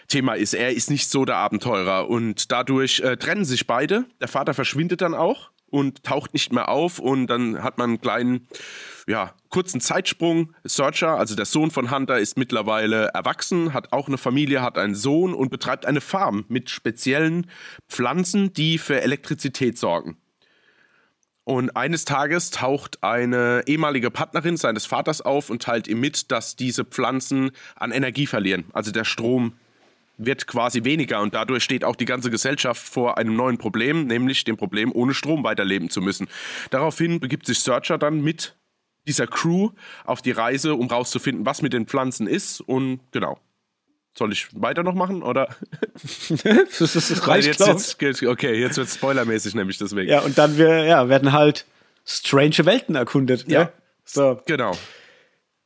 Thema ist. Er ist nicht so der Abenteurer und dadurch äh, trennen sich beide. Der Vater verschwindet dann auch und taucht nicht mehr auf und dann hat man einen kleinen, ja, kurzen Zeitsprung. Searcher, also der Sohn von Hunter, ist mittlerweile erwachsen, hat auch eine Familie, hat einen Sohn und betreibt eine Farm mit speziellen Pflanzen, die für Elektrizität sorgen. Und eines Tages taucht eine ehemalige Partnerin seines Vaters auf und teilt ihm mit, dass diese Pflanzen an Energie verlieren. Also der Strom wird quasi weniger und dadurch steht auch die ganze Gesellschaft vor einem neuen Problem, nämlich dem Problem, ohne Strom weiterleben zu müssen. Daraufhin begibt sich Searcher dann mit dieser Crew auf die Reise, um rauszufinden, was mit den Pflanzen ist und genau. Soll ich weiter noch machen oder? das, das reicht, jetzt, jetzt, okay, jetzt wird es spoilermäßig nämlich deswegen. Ja, und dann wir, ja, werden halt strange Welten erkundet. Ja, ne? so. genau.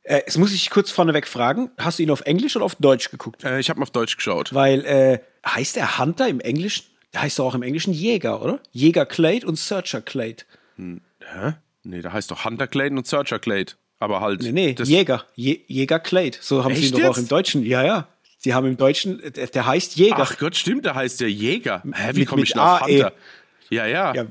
Äh, jetzt muss ich kurz vorneweg fragen, hast du ihn auf Englisch oder auf Deutsch geguckt? Äh, ich habe ihn auf Deutsch geschaut. Weil, äh, heißt er Hunter im Englischen? Der heißt doch auch im Englischen Jäger, oder? Jäger Clade und Searcher Clade. Hm, hä? Nee, der heißt doch Hunter Clade und Searcher Clade. Aber halt. Nee, nee, Jäger. Je Jäger Clade. So haben sie ihn doch auch im Deutschen. Ja, ja. Sie haben im Deutschen, der, der heißt Jäger. Ach Gott, stimmt, der heißt der Jäger. Hä, wie komme ich denn auf Hunter? Ja, ja, ja.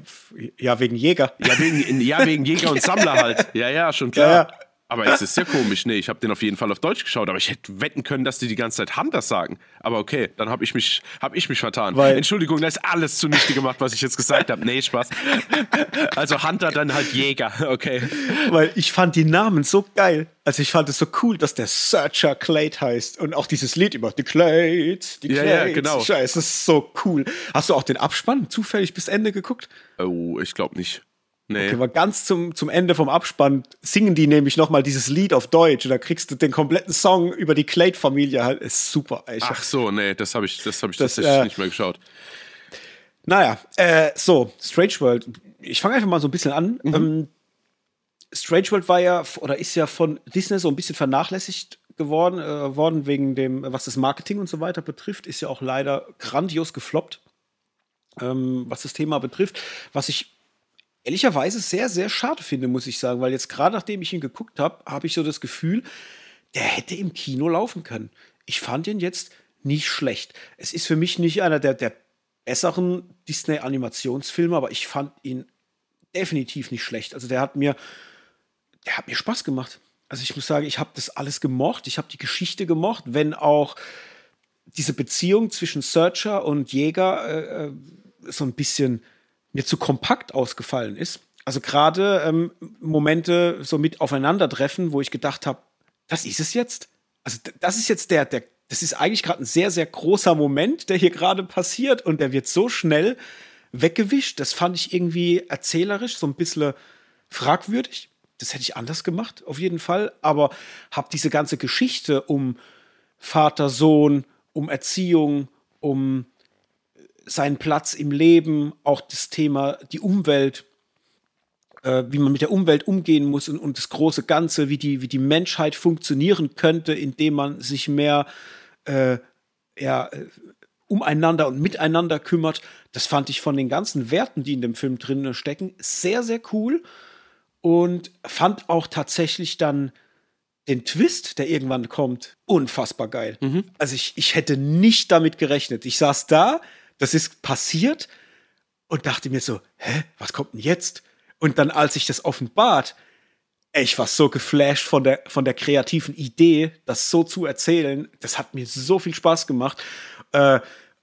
Ja, wegen Jäger. Ja, wegen, ja, wegen Jäger und Sammler halt. Ja, ja, schon klar. Aber es ist ja komisch. Nee, ich habe den auf jeden Fall auf Deutsch geschaut, aber ich hätte wetten können, dass die die ganze Zeit Hunters sagen. Aber okay, dann habe ich, mich, hab ich mich vertan. Weil Entschuldigung, da ist alles zunichte gemacht, was ich jetzt gesagt habe. Nee, Spaß. Also Hunter, dann halt Jäger. Okay. Weil ich fand die Namen so geil. Also ich fand es so cool, dass der Searcher Clade heißt. Und auch dieses Lied immer, die Clade, die Clade. Ja, ja, genau. Scheiße, das ist so cool. Hast du auch den Abspann zufällig bis Ende geguckt? Oh, ich glaube nicht. Nee. Okay, weil ganz zum, zum Ende vom Abspann singen die nämlich nochmal dieses Lied auf Deutsch und da kriegst du den kompletten Song über die Clade-Familie halt. Ist super. Ich Ach so, nee, das habe ich, das hab ich Das, tatsächlich äh, nicht mehr geschaut. Naja, äh, so, Strange World. Ich fange einfach mal so ein bisschen an. Mhm. Ähm, Strange World war ja oder ist ja von Disney so ein bisschen vernachlässigt geworden, äh, worden wegen dem, was das Marketing und so weiter betrifft, ist ja auch leider grandios gefloppt, ähm, was das Thema betrifft. Was ich ehrlicherweise sehr, sehr schade finde, muss ich sagen, weil jetzt gerade nachdem ich ihn geguckt habe, habe ich so das Gefühl, der hätte im Kino laufen können. Ich fand ihn jetzt nicht schlecht. Es ist für mich nicht einer der, der besseren Disney-Animationsfilme, aber ich fand ihn definitiv nicht schlecht. Also der hat mir, der hat mir Spaß gemacht. Also ich muss sagen, ich habe das alles gemocht. Ich habe die Geschichte gemocht, wenn auch diese Beziehung zwischen Searcher und Jäger äh, äh, so ein bisschen mir zu kompakt ausgefallen ist. Also gerade ähm, Momente so mit Aufeinandertreffen, wo ich gedacht habe, das ist es jetzt. Also das ist jetzt der, der, das ist eigentlich gerade ein sehr, sehr großer Moment, der hier gerade passiert und der wird so schnell weggewischt. Das fand ich irgendwie erzählerisch so ein bisschen fragwürdig. Das hätte ich anders gemacht, auf jeden Fall. Aber habe diese ganze Geschichte um Vater, Sohn, um Erziehung, um seinen Platz im Leben, auch das Thema die Umwelt, äh, wie man mit der Umwelt umgehen muss und, und das große Ganze, wie die, wie die Menschheit funktionieren könnte, indem man sich mehr äh, ja, äh, umeinander und miteinander kümmert. Das fand ich von den ganzen Werten, die in dem Film drin stecken, sehr, sehr cool und fand auch tatsächlich dann den Twist, der irgendwann kommt, unfassbar geil. Also ich, ich hätte nicht damit gerechnet. Ich saß da, das ist passiert und dachte mir so, hä, was kommt denn jetzt? Und dann, als ich das offenbart, ich war so geflasht von der, von der kreativen Idee, das so zu erzählen. Das hat mir so viel Spaß gemacht äh,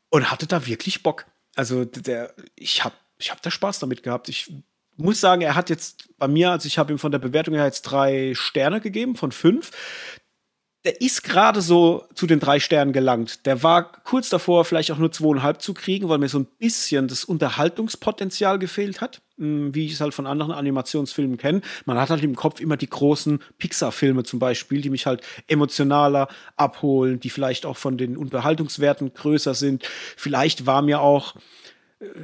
und hatte da wirklich Bock. Also der, ich habe ich hab da Spaß damit gehabt. Ich muss sagen, er hat jetzt bei mir, also ich habe ihm von der Bewertung her jetzt drei Sterne gegeben von fünf. Der ist gerade so zu den drei Sternen gelangt. Der war kurz davor, vielleicht auch nur zweieinhalb zu kriegen, weil mir so ein bisschen das Unterhaltungspotenzial gefehlt hat, mh, wie ich es halt von anderen Animationsfilmen kenne. Man hat halt im Kopf immer die großen Pixar-Filme zum Beispiel, die mich halt emotionaler abholen, die vielleicht auch von den Unterhaltungswerten größer sind. Vielleicht war mir auch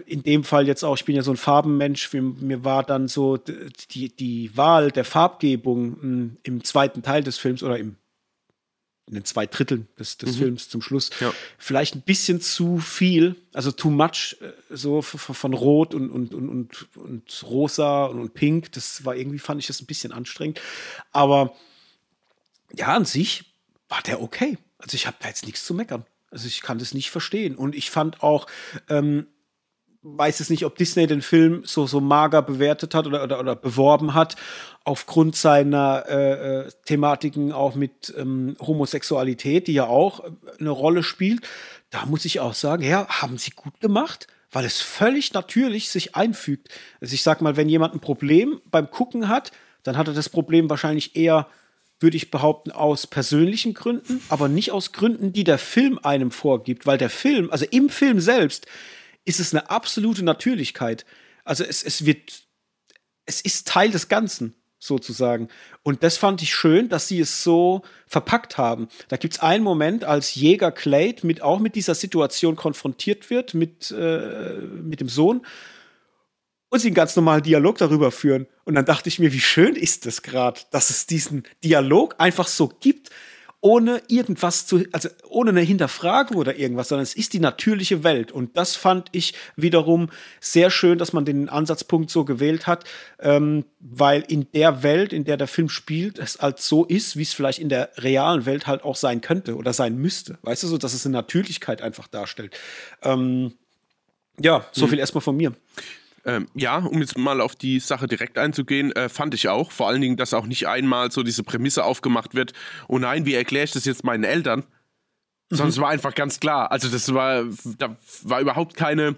in dem Fall jetzt auch, ich bin ja so ein Farbenmensch, mir, war dann so die, die Wahl der Farbgebung mh, im zweiten Teil des Films oder im in den zwei Dritteln des, des Films zum Schluss Ja. vielleicht ein bisschen zu viel, also too much, äh, so von Rot und, und, und, und, und Rosa und, und Pink. Das war irgendwie, fand ich das ein bisschen anstrengend. Aber ja, an sich war der okay. Also ich habe da jetzt nichts zu meckern. Also ich kann das nicht verstehen. Und ich fand auch, ähm, weiß es nicht, ob Disney den Film so, so mager bewertet hat oder, oder, oder beworben hat, aufgrund seiner äh, äh, Thematiken auch mit ähm, Homosexualität, die ja auch äh, eine Rolle spielt. Da muss ich auch sagen, ja, haben sie gut gemacht, weil es völlig natürlich sich einfügt. Also ich sag mal, wenn jemand ein Problem beim Gucken hat, dann hat er das Problem wahrscheinlich eher würde ich behaupten, aus persönlichen Gründen, aber nicht aus Gründen, die der Film einem vorgibt, weil der Film, also im Film selbst, ist es eine absolute Natürlichkeit. Also es, es wird, es ist Teil des Ganzen, sozusagen. Und das fand ich schön, dass sie es so verpackt haben. Da gibt es einen Moment, als Jäger Clade mit, auch mit dieser Situation konfrontiert wird, mit, äh, mit dem Sohn und sie einen ganz normalen Dialog darüber führen. Und dann dachte ich mir, wie schön ist das gerade, dass es diesen Dialog einfach so gibt, ohne irgendwas zu, also ohne eine Hinterfragung oder irgendwas, sondern es ist die natürliche Welt. Und das fand ich wiederum sehr schön, dass man den Ansatzpunkt so gewählt hat, ähm, weil in der Welt, in der der Film spielt, es halt so ist, wie es vielleicht in der realen Welt halt auch sein könnte oder sein müsste. Weißt du, so, dass es eine Natürlichkeit einfach darstellt. Ähm, ja, so viel erstmal von mir. Ähm, ja, um jetzt mal auf die Sache direkt einzugehen, äh, fand ich auch. Vor allen Dingen, dass auch nicht einmal so diese Prämisse aufgemacht wird, oh nein, wie erkläre ich das jetzt meinen Eltern? Sondern es war einfach ganz klar. Also das war, da war überhaupt keine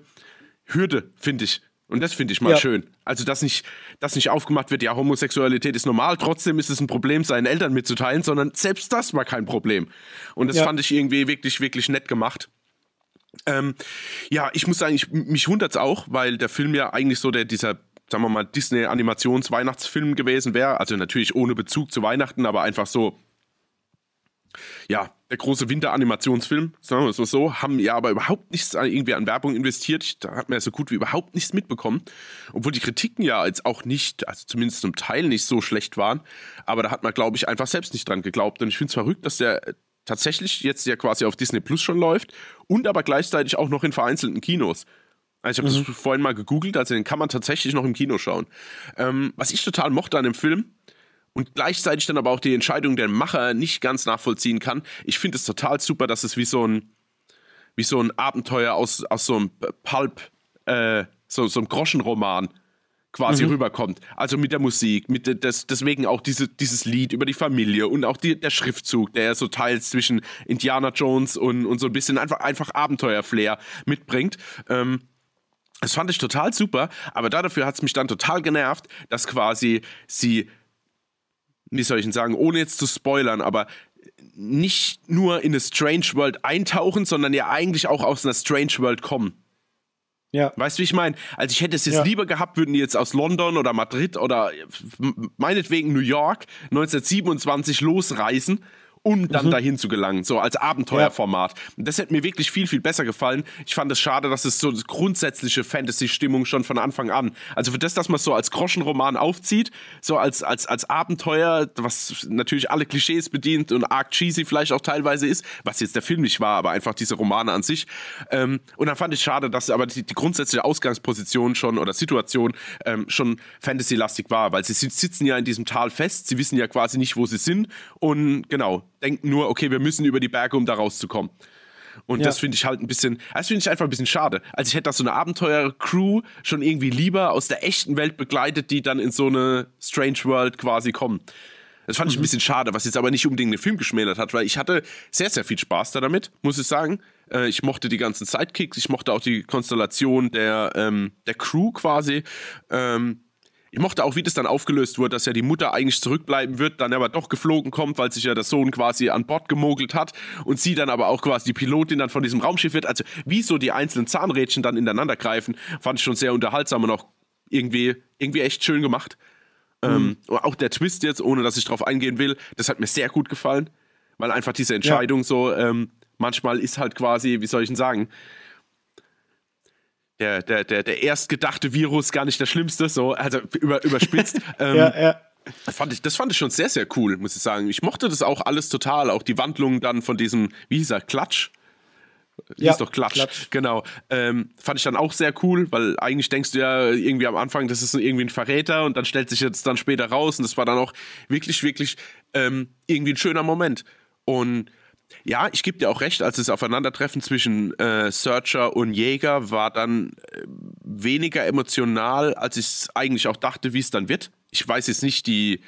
Hürde, finde ich. Und das finde ich mal Ja. schön. Also, dass nicht, dass nicht aufgemacht wird, ja, Homosexualität ist normal, trotzdem ist es ein Problem, seinen Eltern mitzuteilen, sondern selbst das war kein Problem. Und das Ja. fand ich irgendwie wirklich, wirklich nett gemacht. Ähm, ja, ich muss sagen, ich, mich wundert's auch, weil der Film ja eigentlich so der, dieser sagen wir mal, Disney-Animations-Weihnachtsfilm gewesen wäre. Also natürlich ohne Bezug zu Weihnachten, aber einfach so, ja, der große Winter-Animationsfilm, sagen wir es mal so, haben ja aber überhaupt nichts irgendwie an Werbung investiert. Da hat man ja so gut wie überhaupt nichts mitbekommen. Obwohl die Kritiken ja jetzt auch nicht, also zumindest zum Teil nicht so schlecht waren. Aber da hat man, glaube ich, einfach selbst nicht dran geglaubt. Und ich finde es verrückt, dass der tatsächlich jetzt ja quasi auf Disney Plus schon läuft und aber gleichzeitig auch noch in vereinzelten Kinos. Also ich habe mhm. das vorhin mal gegoogelt, also den kann man tatsächlich noch im Kino schauen. Ähm, was ich total mochte an dem Film und gleichzeitig dann aber auch die Entscheidung der Macher nicht ganz nachvollziehen kann, ich finde es total super, dass es wie so ein, wie so ein Abenteuer aus, aus so einem Pulp, äh, so, so einem Groschenroman quasi mhm. rüberkommt. Also mit der Musik, mit des, deswegen auch diese, dieses Lied über die Familie und auch die, der Schriftzug, der so teils zwischen Indiana Jones und, und so ein bisschen einfach, einfach Abenteuer-Flair mitbringt. Ähm, das fand ich total super, aber dafür hat es mich dann total genervt, dass quasi sie, wie soll ich denn sagen, ohne jetzt zu spoilern, aber nicht nur in eine Strange World eintauchen, sondern ja eigentlich auch aus einer Strange World kommen. Ja. Weißt du, wie ich meine? Also ich hätte es jetzt ja. lieber gehabt, würden die jetzt aus London oder Madrid oder meinetwegen New York 1927 losreisen um dann mhm. dahin zu gelangen, so als Abenteuerformat. Ja. Das hätte mir wirklich viel, viel besser gefallen. Ich fand es schade, dass es so eine grundsätzliche Fantasy-Stimmung schon von Anfang an, also für das, dass man es so als Groschenroman aufzieht, so als, als, als Abenteuer, was natürlich alle Klischees bedient und arg cheesy vielleicht auch teilweise ist, was jetzt der Film nicht war, aber einfach diese Romane an sich. Ähm, und dann fand ich schade, dass aber die, die grundsätzliche Ausgangsposition schon oder Situation ähm, schon Fantasy-lastig war, weil sie sitzen ja in diesem Tal fest, sie wissen ja quasi nicht, wo sie sind und genau, denken nur, okay, wir müssen über die Berge, um da rauszukommen. Und ja. das finde ich halt ein bisschen, das finde ich einfach ein bisschen schade. Also ich hätte da so eine Abenteuer-Crew schon irgendwie lieber aus der echten Welt begleitet, die dann in so eine Strange World quasi kommen. Das fand mhm. ich ein mhm. bisschen schade, was jetzt aber nicht unbedingt den Film geschmälert hat, weil ich hatte sehr, sehr viel Spaß da damit, muss ich sagen. Äh, ich mochte die ganzen Sidekicks, ich mochte auch die Konstellation der, ähm, der Crew quasi. Ähm, ich mochte auch, wie das dann aufgelöst wurde, dass ja die Mutter eigentlich zurückbleiben wird, dann aber doch geflogen kommt, weil sich ja der Sohn quasi an Bord gemogelt hat und sie dann aber auch quasi die Pilotin dann von diesem Raumschiff wird. Also wie so die einzelnen Zahnrädchen dann ineinander greifen, fand ich schon sehr unterhaltsam und auch irgendwie, irgendwie echt schön gemacht. Ähm, mhm. Ähm, auch der Twist jetzt, ohne dass ich drauf eingehen will, das hat mir sehr gut gefallen, weil einfach diese Entscheidung ja. so, ähm, manchmal ist halt quasi, wie soll ich denn sagen, der, der, der, der erst gedachte Virus gar nicht der schlimmste, so, also über, überspitzt. ähm, ja, ja. Das fand, ich, das fand ich schon sehr, sehr cool, muss ich sagen. Ich mochte das auch alles total, auch die Wandlung dann von diesem, wie hieß er, Klatsch? Ja, ist doch Klatsch, Klatsch. genau. Ähm, fand ich dann auch sehr cool, weil eigentlich denkst du ja irgendwie am Anfang, das ist irgendwie ein Verräter und dann stellt sich jetzt dann später raus und das war dann auch wirklich, wirklich ähm, irgendwie ein schöner Moment. Und ja, ich gebe dir auch recht, als das Aufeinandertreffen zwischen äh, Searcher und Jäger war dann äh, weniger emotional, als ich es eigentlich auch dachte, wie es dann wird. Ich weiß jetzt nicht die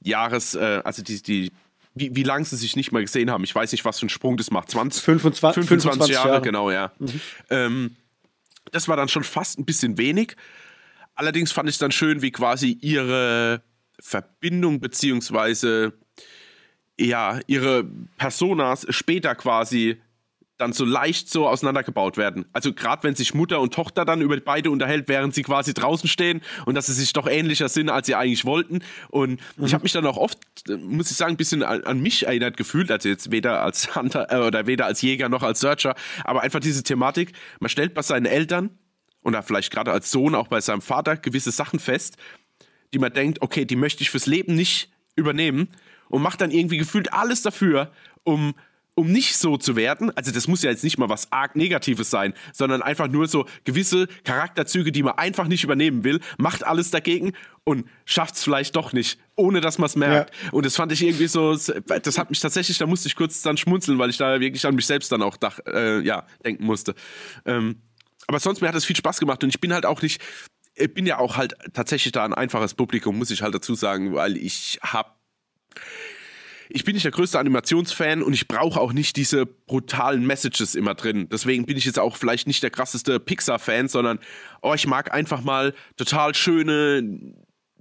Jahres, äh, also die, die wie, wie lange sie sich nicht mal gesehen haben. Ich weiß nicht, was für ein Sprung das macht. 20, 25, 25, 25 Jahre, Jahre, genau, ja. Mhm. Ähm, das war dann schon fast ein bisschen wenig. Allerdings fand ich es dann schön, wie quasi ihre Verbindung beziehungsweise ja, ihre Personas später quasi dann so leicht so auseinandergebaut werden. Also gerade wenn sich Mutter und Tochter dann über beide unterhält, während sie quasi draußen stehen und dass sie sich doch ähnlicher sind, als sie eigentlich wollten. Und mhm. ich habe mich dann auch oft, muss ich sagen, ein bisschen an, an, mich erinnert gefühlt, also jetzt weder als Hunter äh, oder weder als Jäger noch als Searcher, aber einfach diese Thematik, man stellt bei seinen Eltern oder vielleicht gerade als Sohn auch bei seinem Vater gewisse Sachen fest, die man denkt, okay, die möchte ich fürs Leben nicht übernehmen und macht dann irgendwie gefühlt alles dafür, um um nicht so zu werden, also das muss ja jetzt nicht mal was arg Negatives sein, sondern einfach nur so gewisse Charakterzüge, die man einfach nicht übernehmen will, macht alles dagegen und schafft es vielleicht doch nicht, ohne dass man es merkt. Ja. Und das fand ich irgendwie so, das hat mich tatsächlich, da musste ich kurz dann schmunzeln, weil ich da wirklich an mich selbst dann auch dach, äh, ja, denken musste. Ähm, aber sonst mir hat es viel Spaß gemacht und ich bin halt auch nicht, ich bin ja auch halt tatsächlich da ein einfaches Publikum, muss ich halt dazu sagen, weil ich habe ich bin nicht der größte Animationsfan und ich brauche auch nicht diese brutalen Messages immer drin. Deswegen bin ich jetzt auch vielleicht nicht der krasseste Pixar-Fan, sondern oh, ich mag einfach mal total schöne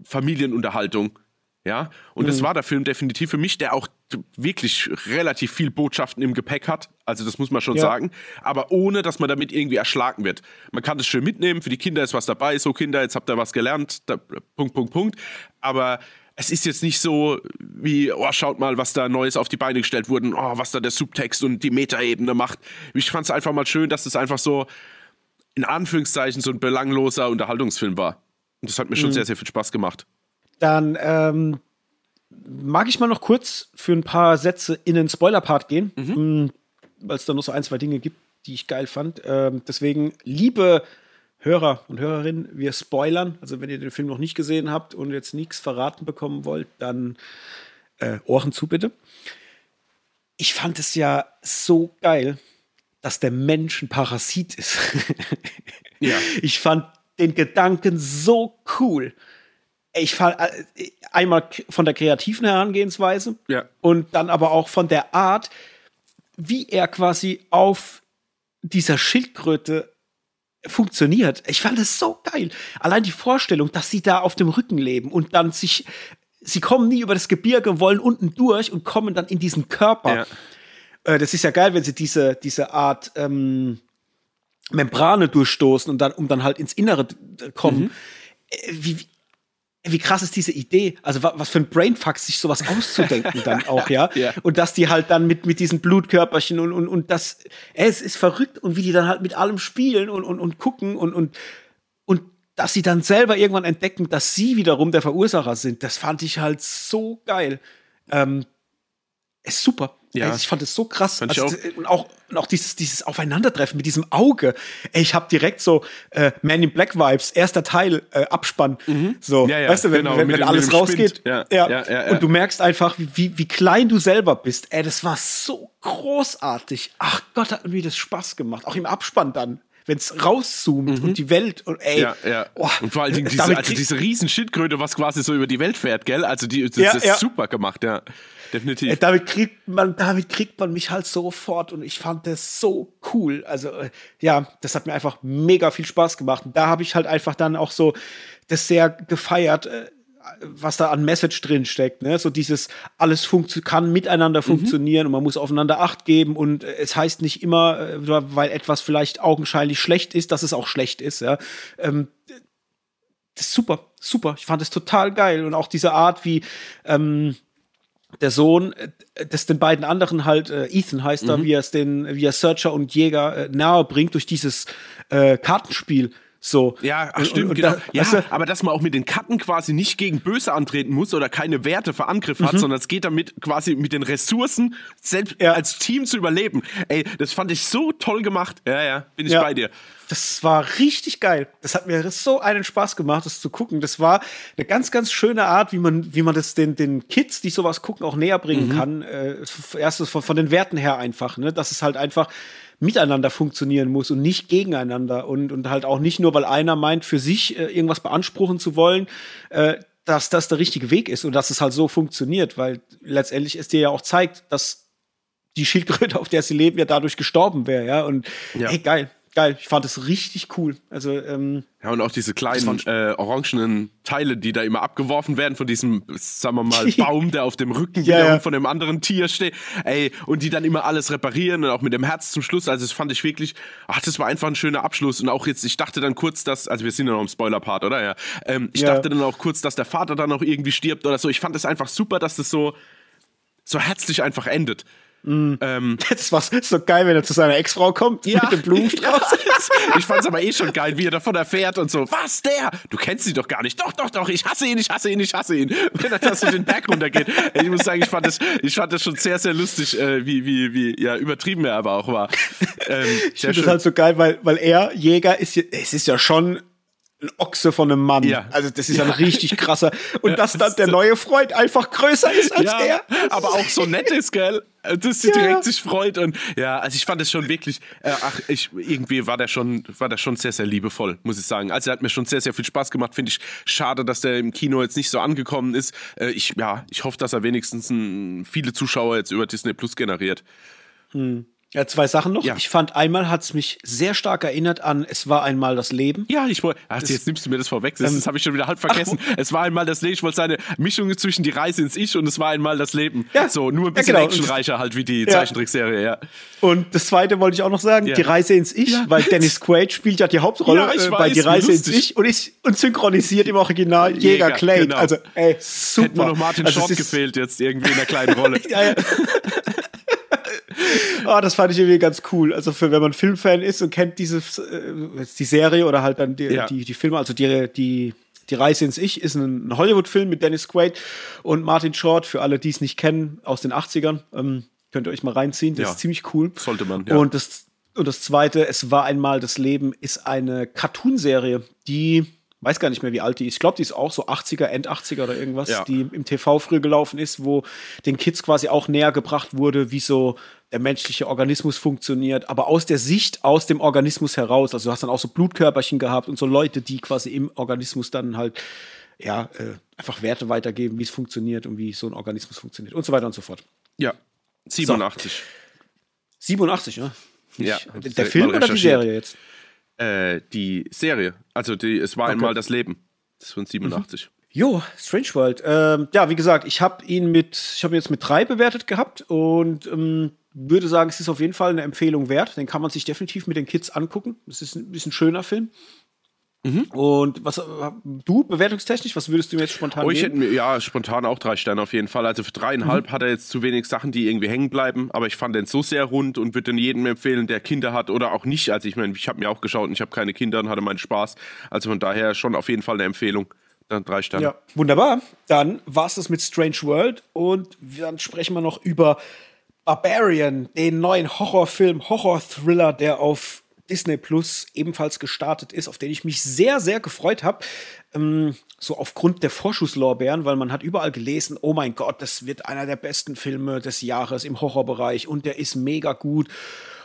Familienunterhaltung. Ja, und mhm. das war der Film definitiv für mich, der auch wirklich relativ viel Botschaften im Gepäck hat. Also das muss man schon Ja. sagen. Aber ohne, dass man damit irgendwie erschlagen wird. Man kann das schön mitnehmen. Für die Kinder ist was dabei. So Kinder, jetzt habt ihr was gelernt. Da, Punkt, Punkt, Punkt. Aber es ist jetzt nicht so wie, oh, schaut mal, was da Neues auf die Beine gestellt wurden. Oh, was da der Subtext und die Metaebene macht. Ich fand es einfach mal schön, dass es einfach so in Anführungszeichen so ein belangloser Unterhaltungsfilm war. Und das hat mir schon Mhm. sehr, sehr viel Spaß gemacht. Dann ähm, mag ich mal noch kurz für ein paar Sätze in den Spoiler-Part gehen, mhm. weil es da noch so ein, zwei Dinge gibt, die ich geil fand. Ähm, deswegen, liebe Hörer und Hörerinnen, wir spoilern. Also, wenn ihr den Film noch nicht gesehen habt und jetzt nichts verraten bekommen wollt, dann äh, Ohren zu, bitte. Ich fand es ja so geil, dass der Mensch ein Parasit ist. Ja. Ich fand den Gedanken so cool. Ich fand äh, einmal von der kreativen Herangehensweise Ja. und dann aber auch von der Art, wie er quasi auf dieser Schildkröte funktioniert. Ich fand es so geil. Allein die Vorstellung, dass sie da auf dem Rücken leben und dann sich, sie kommen nie über das Gebirge, wollen unten durch und kommen dann in diesen Körper. Ja. Äh, das ist ja geil, wenn sie diese, diese Art ähm, Membrane durchstoßen und dann, um dann halt ins Innere kommen. Äh, Wie, wie, krass ist diese Idee? Also wa, was für ein Brainfuck, sich sowas auszudenken dann auch, ja? Ja. Und dass die halt dann mit, mit diesen Blutkörperchen und, und, und das, ey, es ist verrückt und wie die dann halt mit allem spielen und, und, und gucken und, und, und dass sie dann selber irgendwann entdecken, dass sie wiederum der Verursacher sind, das fand ich halt so geil. Ähm, ist super. Ja. Ey, Ich fand es so krass. Fand ich Also, und auch, und auch dieses, dieses Aufeinandertreffen mit diesem Auge. Ey, ich habe direkt so äh, Man in Black Vibes, erster Teil, äh, Abspann. So, Mhm. Ja, ja, weißt du, wenn, genau, wenn, wenn dem- alles rausgeht. Ja, ja. Und du merkst einfach, wie, wie, klein du selber bist. Ey, das war so großartig. Ach Gott, hat mir das Spaß gemacht. Auch im Abspann dann. Wenn es rauszoomt und die Welt und ey. Mhm. Ja, ja. oh, und vor allen Dingen diese, damit also diese riesen Schildkröte, was quasi so über die Welt fährt, gell? Also die, das Ja, ist super gemacht, ja. Definitiv. Ey, damit kriegt man, damit kriegt man mich halt sofort und ich fand das so cool. Also äh, ja, das hat mir einfach mega viel Spaß gemacht. Und da habe ich halt einfach dann auch so das sehr gefeiert, äh, was da an Message drin steckt. Ne? So dieses alles kann miteinander funktionieren und man muss aufeinander Acht geben und äh, es heißt nicht immer, äh, weil etwas vielleicht augenscheinlich schlecht ist, dass es auch schlecht ist. Ja? Ähm, das ist super, super. Ich fand es total geil und auch diese Art, wie ähm, der Sohn äh, das den beiden anderen halt, äh, Ethan heißt Mhm. er, wie er es den, wie er Searcher und Jäger äh, nahe bringt durch dieses äh, Kartenspiel. So. Ja, ach, Und- stimmt, und genau. da- ja, weißt du, aber dass man auch mit den Karten quasi nicht gegen Böse antreten muss oder keine Werte für Angriff Mhm. hat, sondern es geht damit quasi mit den Ressourcen selbst Ja. als Team zu überleben. Ey, das fand ich so toll gemacht. Ja, ja, bin ich Ja. bei dir. Das war richtig geil. Das hat mir so einen Spaß gemacht, das zu gucken. Das war eine ganz, ganz schöne Art, wie man, wie man das den, den Kids, die sowas gucken, auch näher bringen Mhm. kann. Äh, erstes von, von den Werten her einfach, ne? Dass es halt einfach miteinander funktionieren muss und nicht gegeneinander. Und, und halt auch nicht nur, weil einer meint, für sich äh, irgendwas beanspruchen zu wollen, äh, dass das der richtige Weg ist und dass es halt so funktioniert, weil letztendlich es dir ja auch zeigt, dass die Schildkröte, auf der sie leben, ja dadurch gestorben wäre, ja. Und Ja. ey, geil, geil. Ich fand es richtig cool. Also, ähm, Ja, und auch diese kleinen äh, orangenen Teile, die da immer abgeworfen werden von diesem, sagen wir mal, Baum, der auf dem Rücken Ja, ja. von dem anderen Tier steht. Ey, und die dann immer alles reparieren und auch mit dem Herz zum Schluss. Also das fand ich wirklich, ach, das war einfach ein schöner Abschluss. Und auch jetzt, ich dachte dann kurz, dass, also wir sind ja noch im Spoiler-Part, oder? Ja. Ähm, ich Ja. dachte dann auch kurz, dass der Vater dann auch irgendwie stirbt oder so. Ich fand es einfach super, dass das so, so herzlich einfach endet. Ähm, das war so geil, wenn er zu seiner Ex-Frau kommt mit dem Blumenstrauß. Ja, ich fand's aber eh schon geil, wie er davon erfährt und so. Was, der? Du kennst sie doch gar nicht. Doch, doch, doch, ich hasse ihn, ich hasse ihn, ich hasse ihn. Wenn er da so den Berg runtergeht. Ich muss sagen, ich fand das, ich fand das schon sehr, sehr lustig, äh, wie, wie, wie, ja, übertrieben er aber auch war. Ähm, Ich finde das halt so geil, weil, weil er, Jäger, ist ja, es ist ja schon ein Ochse von einem Mann. Ja. Also das ist ein richtig krasser. Und dass dann der neue Freund einfach größer ist als ja, er. aber auch so nett ist, gell? Dass sie Ja. direkt sich freut und ja, also ich fand es schon wirklich, äh, ach, ich irgendwie war der schon, war der schon sehr, sehr liebevoll, muss ich sagen. Also er hat mir schon sehr, sehr viel Spaß gemacht. Finde ich schade, dass der im Kino jetzt nicht so angekommen ist. Äh, ich, ja, ich hoffe, dass er wenigstens ein, viele Zuschauer jetzt über Disney Plus generiert. Ja, zwei Sachen noch. Ja. Ich fand einmal hat es mich sehr stark erinnert an Es war einmal das Leben. Ja, ich wollte. Also jetzt nimmst du mir das vorweg. Das, das habe ich schon wieder halb vergessen. es war einmal das Leben. Ich wollte seine Mischung zwischen die Reise ins Ich und es war einmal das Leben. Ja. So, nur ein bisschen Ja, genau. actionreicher halt wie die Zeichentrickserie, ja. Und das zweite wollte ich auch noch sagen, Ja. die Reise ins Ich, Ja. weil Dennis Quaid spielt ja die Hauptrolle Ja, ich äh, bei weiß, die Reise ins. Ich und ist und synchronisiert im Original Jäger, Jäger, Clay. genau. Also, ey, super. Hätte nur noch Martin also, Short gefehlt jetzt irgendwie in einer kleinen Rolle. Ja, ja. Ah, das fand ich irgendwie ganz cool. Also für wenn man Filmfan ist und kennt diese äh, die Serie oder halt dann die, Ja. die, die Filme, also die, die, die Reise ins Ich ist ein, ein Hollywood-Film mit Dennis Quaid und Martin Short, für alle, die es nicht kennen, aus den 80ern. Ähm, könnt ihr euch mal reinziehen. Das Ja. ist ziemlich cool. Sollte man, ja. Und das, und das zweite, es war einmal das Leben, ist eine Cartoon-Serie, die weiß gar nicht mehr, wie alt die ist. Ich glaube, die ist auch so 80er, End 80er oder irgendwas, Ja. die im TV früh gelaufen ist, wo den Kids quasi auch näher gebracht wurde, wie so der menschliche Organismus funktioniert, aber aus der Sicht aus dem Organismus heraus. Also du hast dann auch so Blutkörperchen gehabt und so Leute, die quasi im Organismus dann halt ja äh, einfach Werte weitergeben, wie es funktioniert und wie so ein Organismus funktioniert und so weiter und so fort. Ja. 87. 87, ne? Ja, Ich- hab's der Film oder die. Serie jetzt? Äh, die Serie. Also die, es war Okay. einmal das Leben. Das ist von 87. Jo, Strange World. Ähm, ja, wie gesagt, ich habe ihn mit, ich habe ihn jetzt mit drei bewertet gehabt und ähm, würde sagen, es ist auf jeden Fall eine Empfehlung wert. Den kann man sich definitiv mit den Kids angucken. Es ist ein, ist ein schöner Film. Mhm. Und was du bewertungstechnisch, was würdest du mir jetzt spontan Oh, ich hätte geben? mir, ja, spontan auch drei Sterne auf jeden Fall. Also für Mhm. dreieinhalb hat er jetzt zu wenig Sachen, die irgendwie hängen bleiben. Aber ich fand den so sehr rund und würde den jedem empfehlen, der Kinder hat oder auch nicht. Also ich meine, ich habe mir auch geschaut und ich habe keine Kinder und hatte meinen Spaß. Also von daher schon auf jeden Fall eine Empfehlung. Dann drei Sterne. Ja, wunderbar. Dann war es das mit Strange World und dann sprechen wir noch über Barbarian, den neuen Horrorfilm, Horror-Thriller, der auf Disney Plus ebenfalls gestartet ist, auf den ich mich sehr, sehr gefreut habe. Ähm, so aufgrund der Vorschusslorbeeren, weil man hat überall gelesen, oh mein Gott, das wird einer der besten Filme des Jahres im Horrorbereich und der ist mega gut.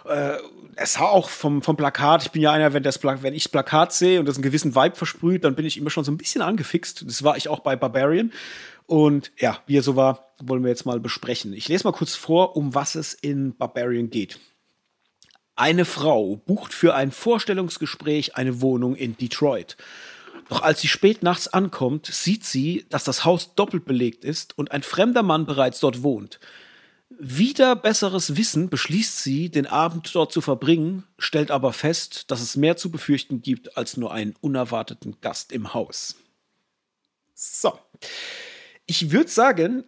Äh, es sah auch vom, vom Plakat, ich bin ja einer, wenn, das wenn ich das Plakat sehe und das einen gewissen Vibe versprüht, dann bin ich immer schon so ein bisschen angefixt. Das war ich auch bei Barbarian. Und ja, wie er so war, wollen wir jetzt mal besprechen. Ich lese mal kurz vor, um was es in Barbarian geht. Eine Frau bucht für ein Vorstellungsgespräch eine Wohnung in Detroit. Doch als sie spät nachts ankommt, sieht sie, dass das Haus doppelt belegt ist und ein fremder Mann bereits dort wohnt. Wieder besseres Wissen beschließt sie, den Abend dort zu verbringen, stellt aber fest, dass es mehr zu befürchten gibt als nur einen unerwarteten Gast im Haus. So. Ich würde sagen,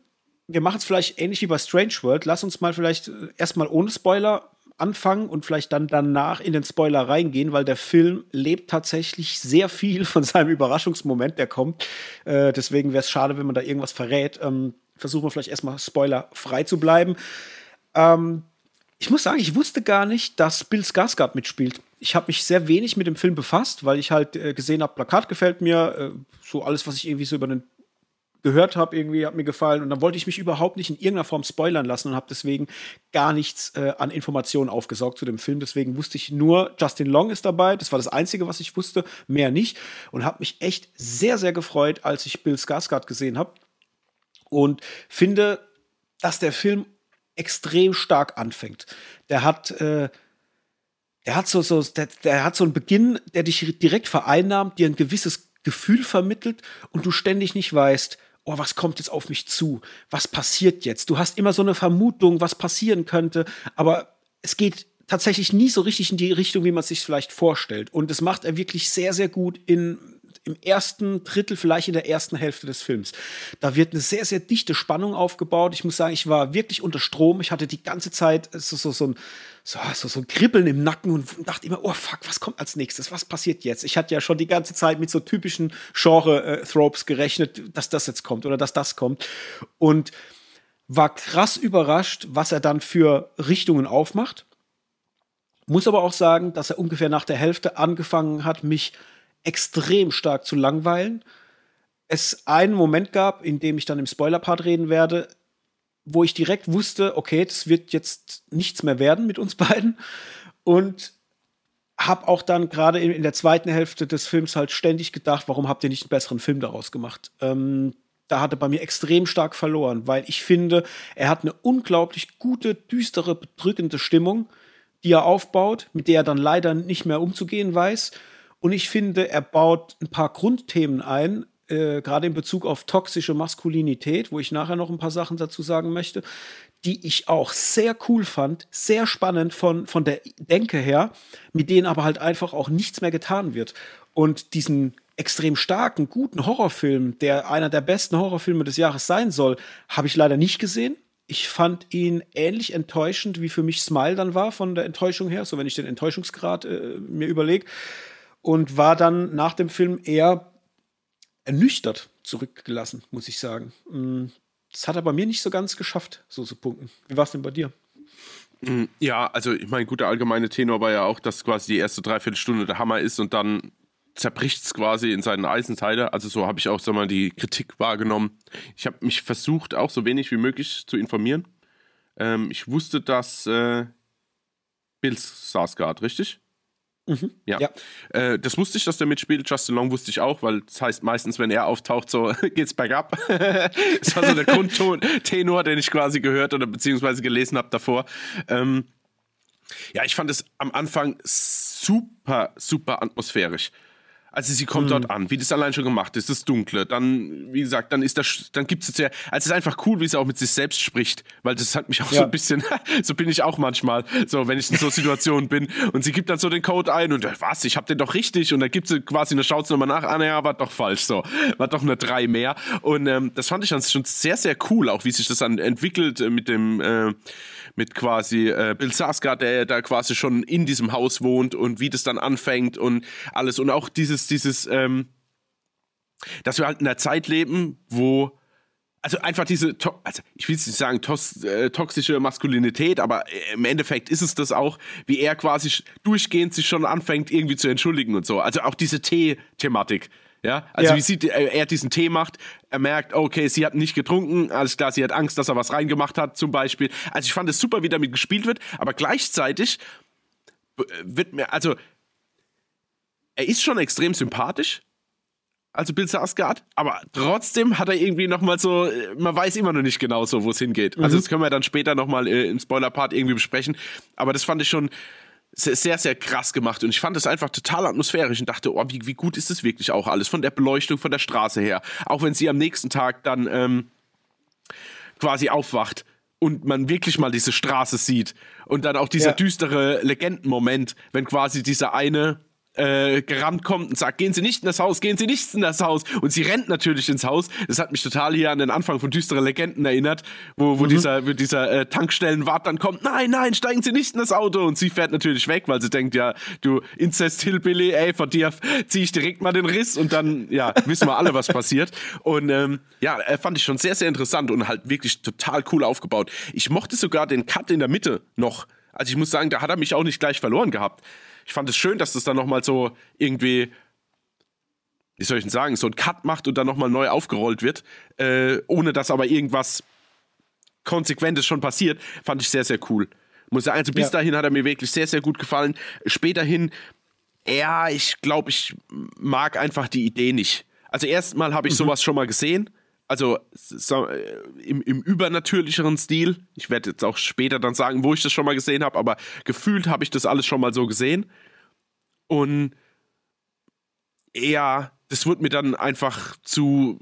wir machen es vielleicht ähnlich wie bei Strange World. Lass uns mal vielleicht äh, erstmal ohne Spoiler anfangen und vielleicht dann danach in den Spoiler reingehen, weil der Film lebt tatsächlich sehr viel von seinem Überraschungsmoment, der kommt. Äh, deswegen wäre es schade, wenn man da irgendwas verrät. Ähm, versuchen wir vielleicht erstmal spoilerfrei zu bleiben. Ähm, ich muss sagen, ich wusste gar nicht, dass Bill Skarsgård mitspielt. Ich habe mich sehr wenig mit dem Film befasst, weil ich halt äh, gesehen habe, Plakat gefällt mir, äh, so alles, was ich irgendwie so über den gehört habe, irgendwie hat mir gefallen. Und dann wollte ich mich überhaupt nicht in irgendeiner Form spoilern lassen und habe deswegen gar nichts äh, an Informationen aufgesaugt zu dem Film. Deswegen wusste ich nur, Justin Long ist dabei. Das war das Einzige, was ich wusste, mehr nicht. Und habe mich echt sehr, sehr gefreut, als ich Bill Skarsgård gesehen habe. Und finde, dass der Film extrem stark anfängt. Der hat äh, der hat so, so der, der hat so einen Beginn, der dich direkt vereinnahmt, dir ein gewisses Gefühl vermittelt und du ständig nicht weißt, oh, was kommt jetzt auf mich zu? Was passiert jetzt? Du hast immer so eine Vermutung, was passieren könnte, aber es geht tatsächlich nie so richtig in die Richtung, wie man es sich vielleicht vorstellt. Und das macht er wirklich sehr, sehr gut in, im ersten Drittel, vielleicht in der ersten Hälfte des Films. Da wird eine sehr, sehr dichte Spannung aufgebaut. Ich muss sagen, ich war wirklich unter Strom. Ich hatte die ganze Zeit so, so, so ein so, so, so ein Kribbeln im Nacken und dachte immer, oh fuck, was kommt als nächstes? Was passiert jetzt? Ich hatte ja schon die ganze Zeit mit so typischen Genre-Tropes gerechnet, dass das jetzt kommt oder dass das kommt. Und war krass überrascht, was er dann für Richtungen aufmacht. Muss aber auch sagen, dass er ungefähr nach der Hälfte angefangen hat, mich extrem stark zu langweilen. Es einen Moment gab, in dem ich dann im Spoiler-Part reden werde, wo ich direkt wusste, okay, das wird jetzt nichts mehr werden mit uns beiden. Und habe auch dann gerade in, der zweiten Hälfte des Films halt ständig gedacht, warum habt ihr nicht einen besseren Film daraus gemacht? Ähm, da hat er bei mir extrem stark verloren, weil ich finde, er hat eine unglaublich gute, düstere, bedrückende Stimmung, die er aufbaut, mit der er dann leider nicht mehr umzugehen weiß. Und ich finde, er baut ein paar Grundthemen ein, äh, gerade in Bezug auf toxische Maskulinität, wo ich nachher noch ein paar Sachen dazu sagen möchte, die ich auch sehr cool fand, sehr spannend von, von der Denke her, mit denen aber halt einfach auch nichts mehr getan wird. Und diesen extrem starken, guten Horrorfilm, der einer der besten Horrorfilme des Jahres sein soll, habe ich leider nicht gesehen. Ich fand ihn ähnlich enttäuschend, wie für mich Smile dann war, von der Enttäuschung her, so wenn ich den Enttäuschungsgrad äh, mir überlege. Und war dann nach dem Film eher ernüchtert zurückgelassen, muss ich sagen. Mm, das hat er bei mir nicht so ganz geschafft, so zu punkten. Wie war es denn bei dir? Mm, ja, also ich meine, gut, der allgemeine Tenor war ja auch, dass quasi die erste Dreiviertelstunde der Hammer ist und dann zerbricht es quasi in seinen Eisenteile. Also so habe ich auch sag mal, die Kritik wahrgenommen. Ich habe mich versucht, auch so wenig wie möglich zu informieren. Ähm, ich wusste, dass äh, Bill Sarsgaard, richtig? Mhm. Ja. ja. Äh, das wusste ich, dass der mitspielt. Justin Long wusste ich auch, weil das heißt meistens, wenn er auftaucht, so geht's bergab. das war so der Grundtenor, den ich quasi gehört oder beziehungsweise gelesen habe davor. Ähm, ja, ich fand es am Anfang super, super atmosphärisch. Also sie kommt mhm. dort an, wie das allein schon gemacht ist, das Dunkle. Dann, wie gesagt, dann ist das, dann gibt es ja, also es ist einfach cool, wie sie auch mit sich selbst spricht, weil das hat mich auch ja. so ein bisschen, so bin ich auch manchmal, so wenn ich in so Situationen bin und sie gibt dann so den Code ein und was, ich hab den doch richtig und dann gibt sie quasi eine schaut nochmal nach, ah naja, war doch falsch, so, war doch eine drei mehr und ähm, das fand ich dann schon sehr, sehr cool, auch wie sich das dann entwickelt äh, mit dem, äh, mit quasi äh, Bill Saska, der da quasi schon in diesem Haus wohnt und wie das dann anfängt und alles und auch dieses, dieses, ähm, dass wir halt in einer Zeit leben, wo also einfach diese, also ich will jetzt nicht sagen tos, äh, toxische Maskulinität, aber äh, im Endeffekt ist es das auch, wie er quasi durchgehend sich schon anfängt irgendwie zu entschuldigen und so. Also auch diese Tee-Thematik. Ja, also ja. wie sieht äh, er diesen Tee macht, er merkt, okay, sie hat nicht getrunken, alles klar, sie hat Angst, dass er was reingemacht hat, zum Beispiel. Also ich fand es super, wie damit gespielt wird, aber gleichzeitig wird mir, also er ist schon extrem sympathisch, also Bill Sarsgaard, aber trotzdem hat er irgendwie nochmal so, äh, man weiß immer noch nicht genau so, wo es hingeht. Also mhm. Also das können wir dann später nochmal äh, im Spoiler-Part irgendwie besprechen, aber das fand ich schon sehr, sehr krass gemacht und ich fand es einfach total atmosphärisch und dachte, oh, wie, wie gut ist das wirklich auch alles von der Beleuchtung, von der Straße her. Auch wenn sie am nächsten Tag dann ähm, quasi aufwacht und man wirklich mal diese Straße sieht und dann auch dieser ja. düstere Legendenmoment, wenn quasi dieser eine äh, gerannt kommt und sagt, gehen Sie nicht in das Haus, gehen Sie nicht in das Haus. Und sie rennt natürlich ins Haus. Das hat mich total hier an den Anfang von Düstere Legenden erinnert, wo, wo mhm. dieser, wo dieser äh, Tankstellenwart dann kommt, nein, nein, steigen Sie nicht in das Auto. Und sie fährt natürlich weg, weil sie denkt, ja, du Incest Hillbilly, ey, von dir ziehe ich direkt mal den Riss und dann, ja, wissen wir alle, was passiert. Und ähm, ja, äh, fand ich schon sehr, sehr interessant und halt wirklich total cool aufgebaut. Ich mochte sogar den Cut in der Mitte noch. Also ich muss sagen, da hat er mich auch nicht gleich verloren gehabt ich fand es schön, dass das dann nochmal so irgendwie, wie soll ich denn sagen, so ein Cut macht und dann nochmal neu aufgerollt wird, äh, ohne dass aber irgendwas Konsequentes schon passiert, fand ich sehr, sehr cool. Muss sagen, also bis ja. dahin hat er mir wirklich sehr, sehr gut gefallen. Späterhin, ja, ich glaube, ich mag einfach die Idee nicht. Also erstmal habe ich mhm. sowas schon mal gesehen also so, äh, im, im übernatürlicheren Stil. Ich werde jetzt auch später dann sagen, wo ich das schon mal gesehen habe, aber gefühlt habe ich das alles schon mal so gesehen. Und ja, das wird mir dann einfach zu.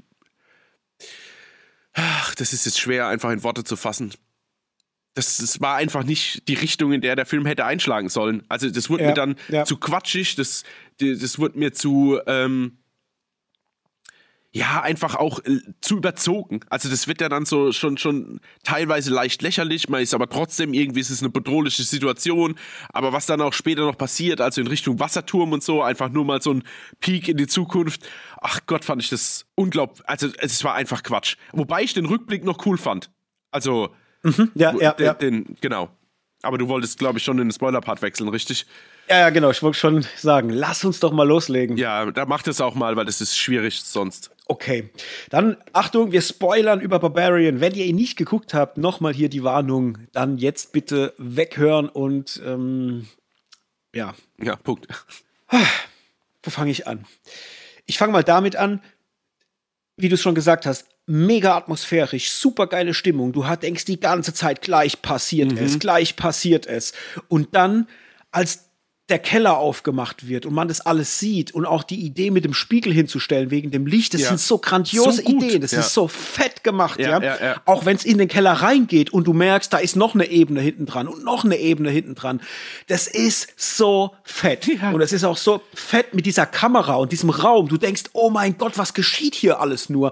Ach, das ist jetzt schwer, einfach in Worte zu fassen. Das, das war einfach nicht die Richtung, in der der Film hätte einschlagen sollen. Also, das wurde ja, mir dann ja. zu quatschig, das, das wurde mir zu. Ähm, ja, einfach auch äh, zu überzogen. Also das wird ja dann so schon, schon teilweise leicht lächerlich, man ist aber trotzdem irgendwie ist es eine bedrohliche Situation. Aber was dann auch später noch passiert, also in Richtung Wasserturm und so, einfach nur mal so ein Peak in die Zukunft. Ach Gott, fand ich das unglaublich. Also es war einfach Quatsch. Wobei ich den Rückblick noch cool fand. Also, mhm, ja, ja, den, ja. Den, genau. Aber du wolltest, glaube ich, schon in den Spoiler-Part wechseln, richtig? Ja, ja, genau. Ich wollte schon sagen, lass uns doch mal loslegen. Ja, da macht es auch mal, weil das ist schwierig sonst. Okay, dann Achtung, wir spoilern über Barbarian. Wenn ihr ihn nicht geguckt habt, nochmal hier die Warnung. Dann jetzt bitte weghören und ähm, ja. Ja, Punkt. Wo fange ich an? Ich fange mal damit an, wie du es schon gesagt hast. Mega atmosphärisch, super geile Stimmung. Du denkst die ganze Zeit, gleich passiert mhm. es, gleich passiert es. Und dann, als der Keller aufgemacht wird und man das alles sieht und auch die Idee mit dem Spiegel hinzustellen wegen dem Licht, das ja. sind so grandiose so Ideen, das ja. ist so fett gemacht, ja. ja? Auch wenn es in den Keller reingeht und du merkst, da ist noch eine Ebene hinten dran und noch eine Ebene hinten dran. Das ist so fett. Und es ist auch so fett mit dieser Kamera und diesem Raum. Du denkst, oh mein Gott, was geschieht hier alles nur?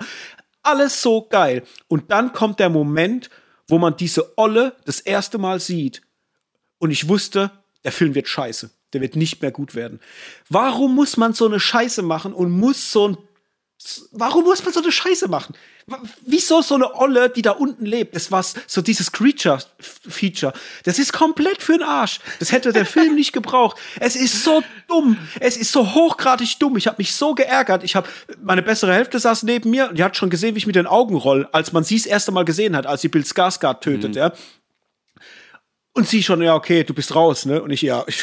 Alles so geil. Und dann kommt der Moment, wo man diese Olle das erste Mal sieht. Und ich wusste, der Film wird scheiße. Der wird nicht mehr gut werden. Warum muss man so eine Scheiße machen und muss so ein. Warum muss man so eine Scheiße machen? Wieso so eine Olle, die da unten lebt? Das war so dieses Creature-Feature. Das ist komplett für den Arsch. Das hätte der Film nicht gebraucht. Es ist so dumm. Es ist so hochgradig dumm. Ich habe mich so geärgert. Ich habe meine bessere Hälfte saß neben mir und die hat schon gesehen, wie ich mit den Augen roll, als man sie das erste Mal gesehen hat, als sie Bill Skarsgård tötet. Mhm. Ja. Und sie schon, ja, okay, du bist raus, ne? Und ich, ja.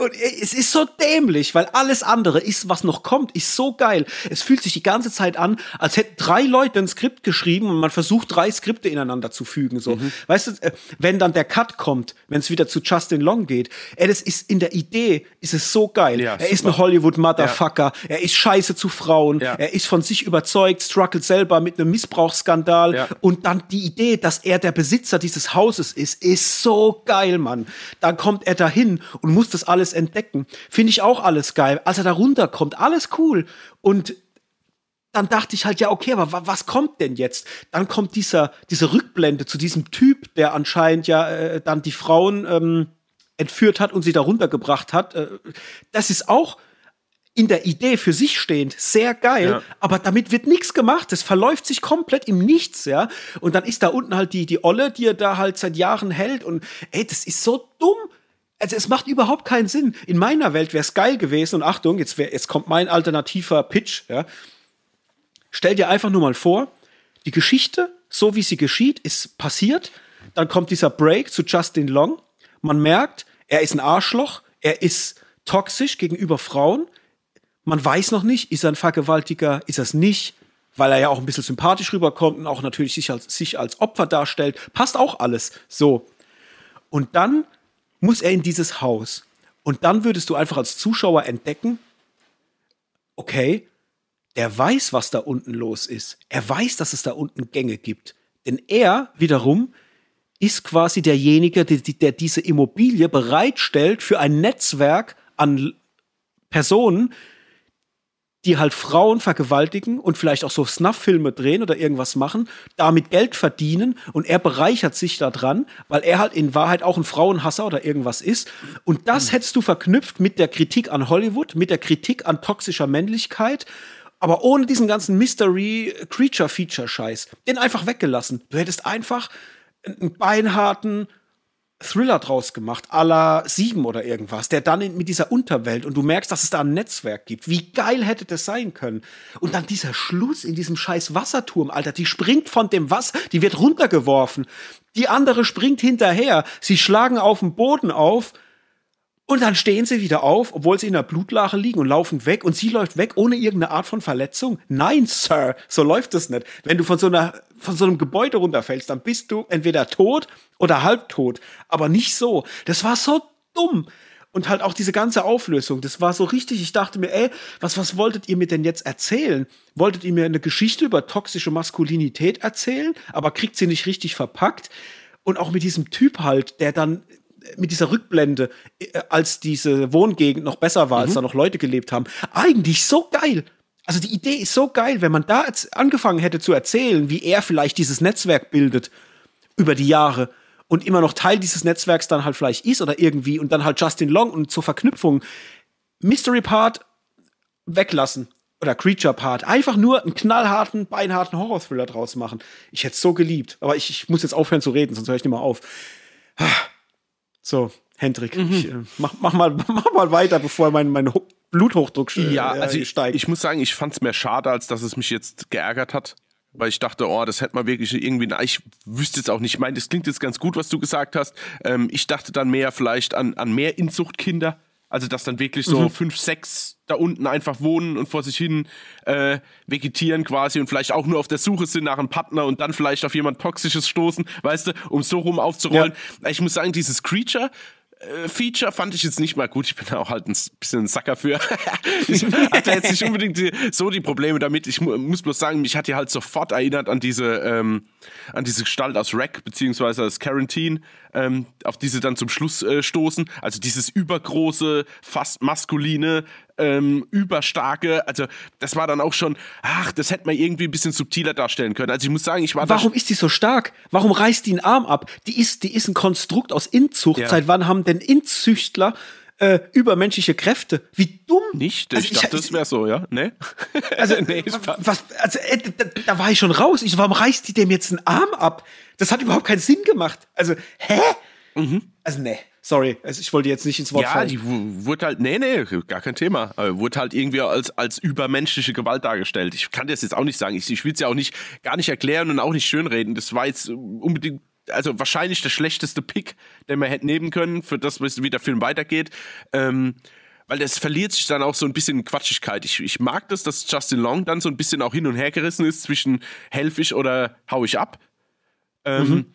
und es ist so dämlich, weil alles andere ist, was noch kommt, ist so geil. Es fühlt sich die ganze Zeit an, als hätten drei Leute ein Skript geschrieben und man versucht, drei Skripte ineinander zu fügen, so. Mhm. Weißt du, äh, wenn dann der Cut kommt, wenn es wieder zu Justin Long geht, ey, das ist in der Idee, ist es so geil. Ja, er super. ist ein Hollywood-Motherfucker. Ja. Er ist scheiße zu Frauen. Ja. Er ist von sich überzeugt, struggelt selber mit einem Missbrauchsskandal. Und dann die Idee, dass er der Besitzer dieses Hauses ist, ist so geil, Mann. Dann kommt er dahin und muss das alles entdecken. Finde ich auch alles geil. Als er da runterkommt, alles cool. Und dann dachte ich halt, ja, okay, aber was kommt denn jetzt? Dann kommt dieser, diese Rückblende zu diesem Typ, der anscheinend ja äh, dann die Frauen ähm, entführt hat und sie da runtergebracht hat. Äh, das ist auch in der Idee für sich stehend sehr geil, ja. aber damit wird nichts gemacht. Das verläuft sich komplett im Nichts, ja. Und dann ist da unten halt die, die Olle, die er da halt seit Jahren hält. Und ey, das ist so dumm. Also es macht überhaupt keinen Sinn. In meiner Welt wäre es geil gewesen. Und Achtung, jetzt, wär, jetzt kommt mein alternativer Pitch, ja. Stell dir einfach nur mal vor, die Geschichte, so wie sie geschieht, ist passiert. Dann kommt dieser Break zu Justin Long. Man merkt, er ist ein Arschloch, er ist toxisch gegenüber Frauen man weiß noch nicht, ist er ein Vergewaltiger, ist er es nicht, weil er ja auch ein bisschen sympathisch rüberkommt und auch natürlich sich als, sich als Opfer darstellt. Passt auch alles. So. Und dann muss er in dieses Haus. Und dann würdest du einfach als Zuschauer entdecken, okay, der weiß, was da unten los ist. Er weiß, dass es da unten Gänge gibt. Denn er wiederum ist quasi derjenige, der, der diese Immobilie bereitstellt für ein Netzwerk an Personen, die halt Frauen vergewaltigen und vielleicht auch so Snuff-Filme drehen oder irgendwas machen, damit Geld verdienen und er bereichert sich daran, weil er halt in Wahrheit auch ein Frauenhasser oder irgendwas ist. Und das mhm. hättest du verknüpft mit der Kritik an Hollywood, mit der Kritik an toxischer Männlichkeit, aber ohne diesen ganzen Mystery-Creature-Feature-Scheiß. Den einfach weggelassen. Du hättest einfach einen beinharten, Thriller draus gemacht, à la Sieben oder irgendwas, der dann in, mit dieser Unterwelt und du merkst, dass es da ein Netzwerk gibt. Wie geil hätte das sein können? Und dann dieser Schluss in diesem scheiß Wasserturm, Alter, die springt von dem Wasser, die wird runtergeworfen. Die andere springt hinterher. Sie schlagen auf dem Boden auf und dann stehen sie wieder auf, obwohl sie in der Blutlache liegen und laufen weg und sie läuft weg ohne irgendeine Art von Verletzung. Nein, Sir, so läuft das nicht. Wenn du von so einer von so einem Gebäude runterfällst, dann bist du entweder tot oder halbtot, aber nicht so. Das war so dumm. Und halt auch diese ganze Auflösung, das war so richtig. Ich dachte mir, ey, was, was wolltet ihr mir denn jetzt erzählen? Wolltet ihr mir eine Geschichte über toxische Maskulinität erzählen, aber kriegt sie nicht richtig verpackt? Und auch mit diesem Typ halt, der dann mit dieser Rückblende, äh, als diese Wohngegend noch besser war, mhm. als da noch Leute gelebt haben, eigentlich so geil. Also die Idee ist so geil, wenn man da jetzt angefangen hätte zu erzählen, wie er vielleicht dieses Netzwerk bildet über die Jahre und immer noch Teil dieses Netzwerks dann halt vielleicht ist oder irgendwie und dann halt Justin Long und zur Verknüpfung Mystery Part weglassen oder Creature Part. Einfach nur einen knallharten, beinharten Horror-Thriller draus machen. Ich hätte es so geliebt. Aber ich, ich, muss jetzt aufhören zu reden, sonst höre ich nicht mehr auf. So, Hendrik, mhm. ich, äh, mach, mach, mal, mach mal weiter, bevor mein, mein Bluthochdruck äh, ja, also ich, steigt. Ich muss sagen, ich fand es mehr schade, als dass es mich jetzt geärgert hat. Weil ich dachte, oh, das hätte man wirklich irgendwie. Na, ich wüsste jetzt auch nicht. Ich meine, das klingt jetzt ganz gut, was du gesagt hast. Ähm, ich dachte dann mehr vielleicht an, an mehr Inzuchtkinder Also, dass dann wirklich so mhm. fünf, sechs da unten einfach wohnen und vor sich hin äh, vegetieren quasi und vielleicht auch nur auf der Suche sind nach einem Partner und dann vielleicht auf jemand Toxisches stoßen, weißt du, um so rum aufzurollen. Ja. Ich muss sagen, dieses Creature Feature fand ich jetzt nicht mal gut. Ich bin auch halt ein bisschen ein Sacker für. ich hatte jetzt nicht unbedingt die, so die Probleme damit. Ich mu muss bloß sagen, mich hat die halt sofort erinnert an diese, ähm, an diese Gestalt aus Rack, beziehungsweise aus Quarantine, ähm, auf die sie dann zum Schluss äh, stoßen. Also dieses übergroße, fast maskuline, ähm, überstarke. Also das war dann auch schon, ach, das hätte man irgendwie ein bisschen subtiler darstellen können. Also ich muss sagen, ich war Warum ist die so stark? Warum reißt die einen Arm ab? Die ist, die ist ein Konstrukt aus Inzucht. Ja. Seit wann haben denn Inzüchtler äh, übermenschliche Kräfte. Wie dumm. Nicht? Also ich, dachte, das wäre so, ja? Nee? Also, nee, was, also äh, da, da, war ich schon raus. Ich, warum reißt die dem jetzt einen Arm ab? Das hat überhaupt keinen Sinn gemacht. Also, hä? Mhm. Also, nee. Sorry, ich wollte jetzt nicht ins Wort ja, fallen. Ja, die wurde halt, nee, nee, gar kein Thema. Aber wurde halt irgendwie als, als übermenschliche Gewalt dargestellt. Ich kann das jetzt auch nicht sagen. Ich, ich will es ja auch nicht, gar nicht erklären und auch nicht schönreden. Das war jetzt unbedingt also wahrscheinlich der schlechteste Pick, den wir hätten nehmen können, für das, wie der Film weitergeht. Ähm, weil das verliert sich dann auch so ein bisschen in Quatschigkeit. Ich, ich mag das, dass Justin Long dann so ein bisschen auch hin und her gerissen ist zwischen helfe ich oder hau ich ab. Ähm, mhm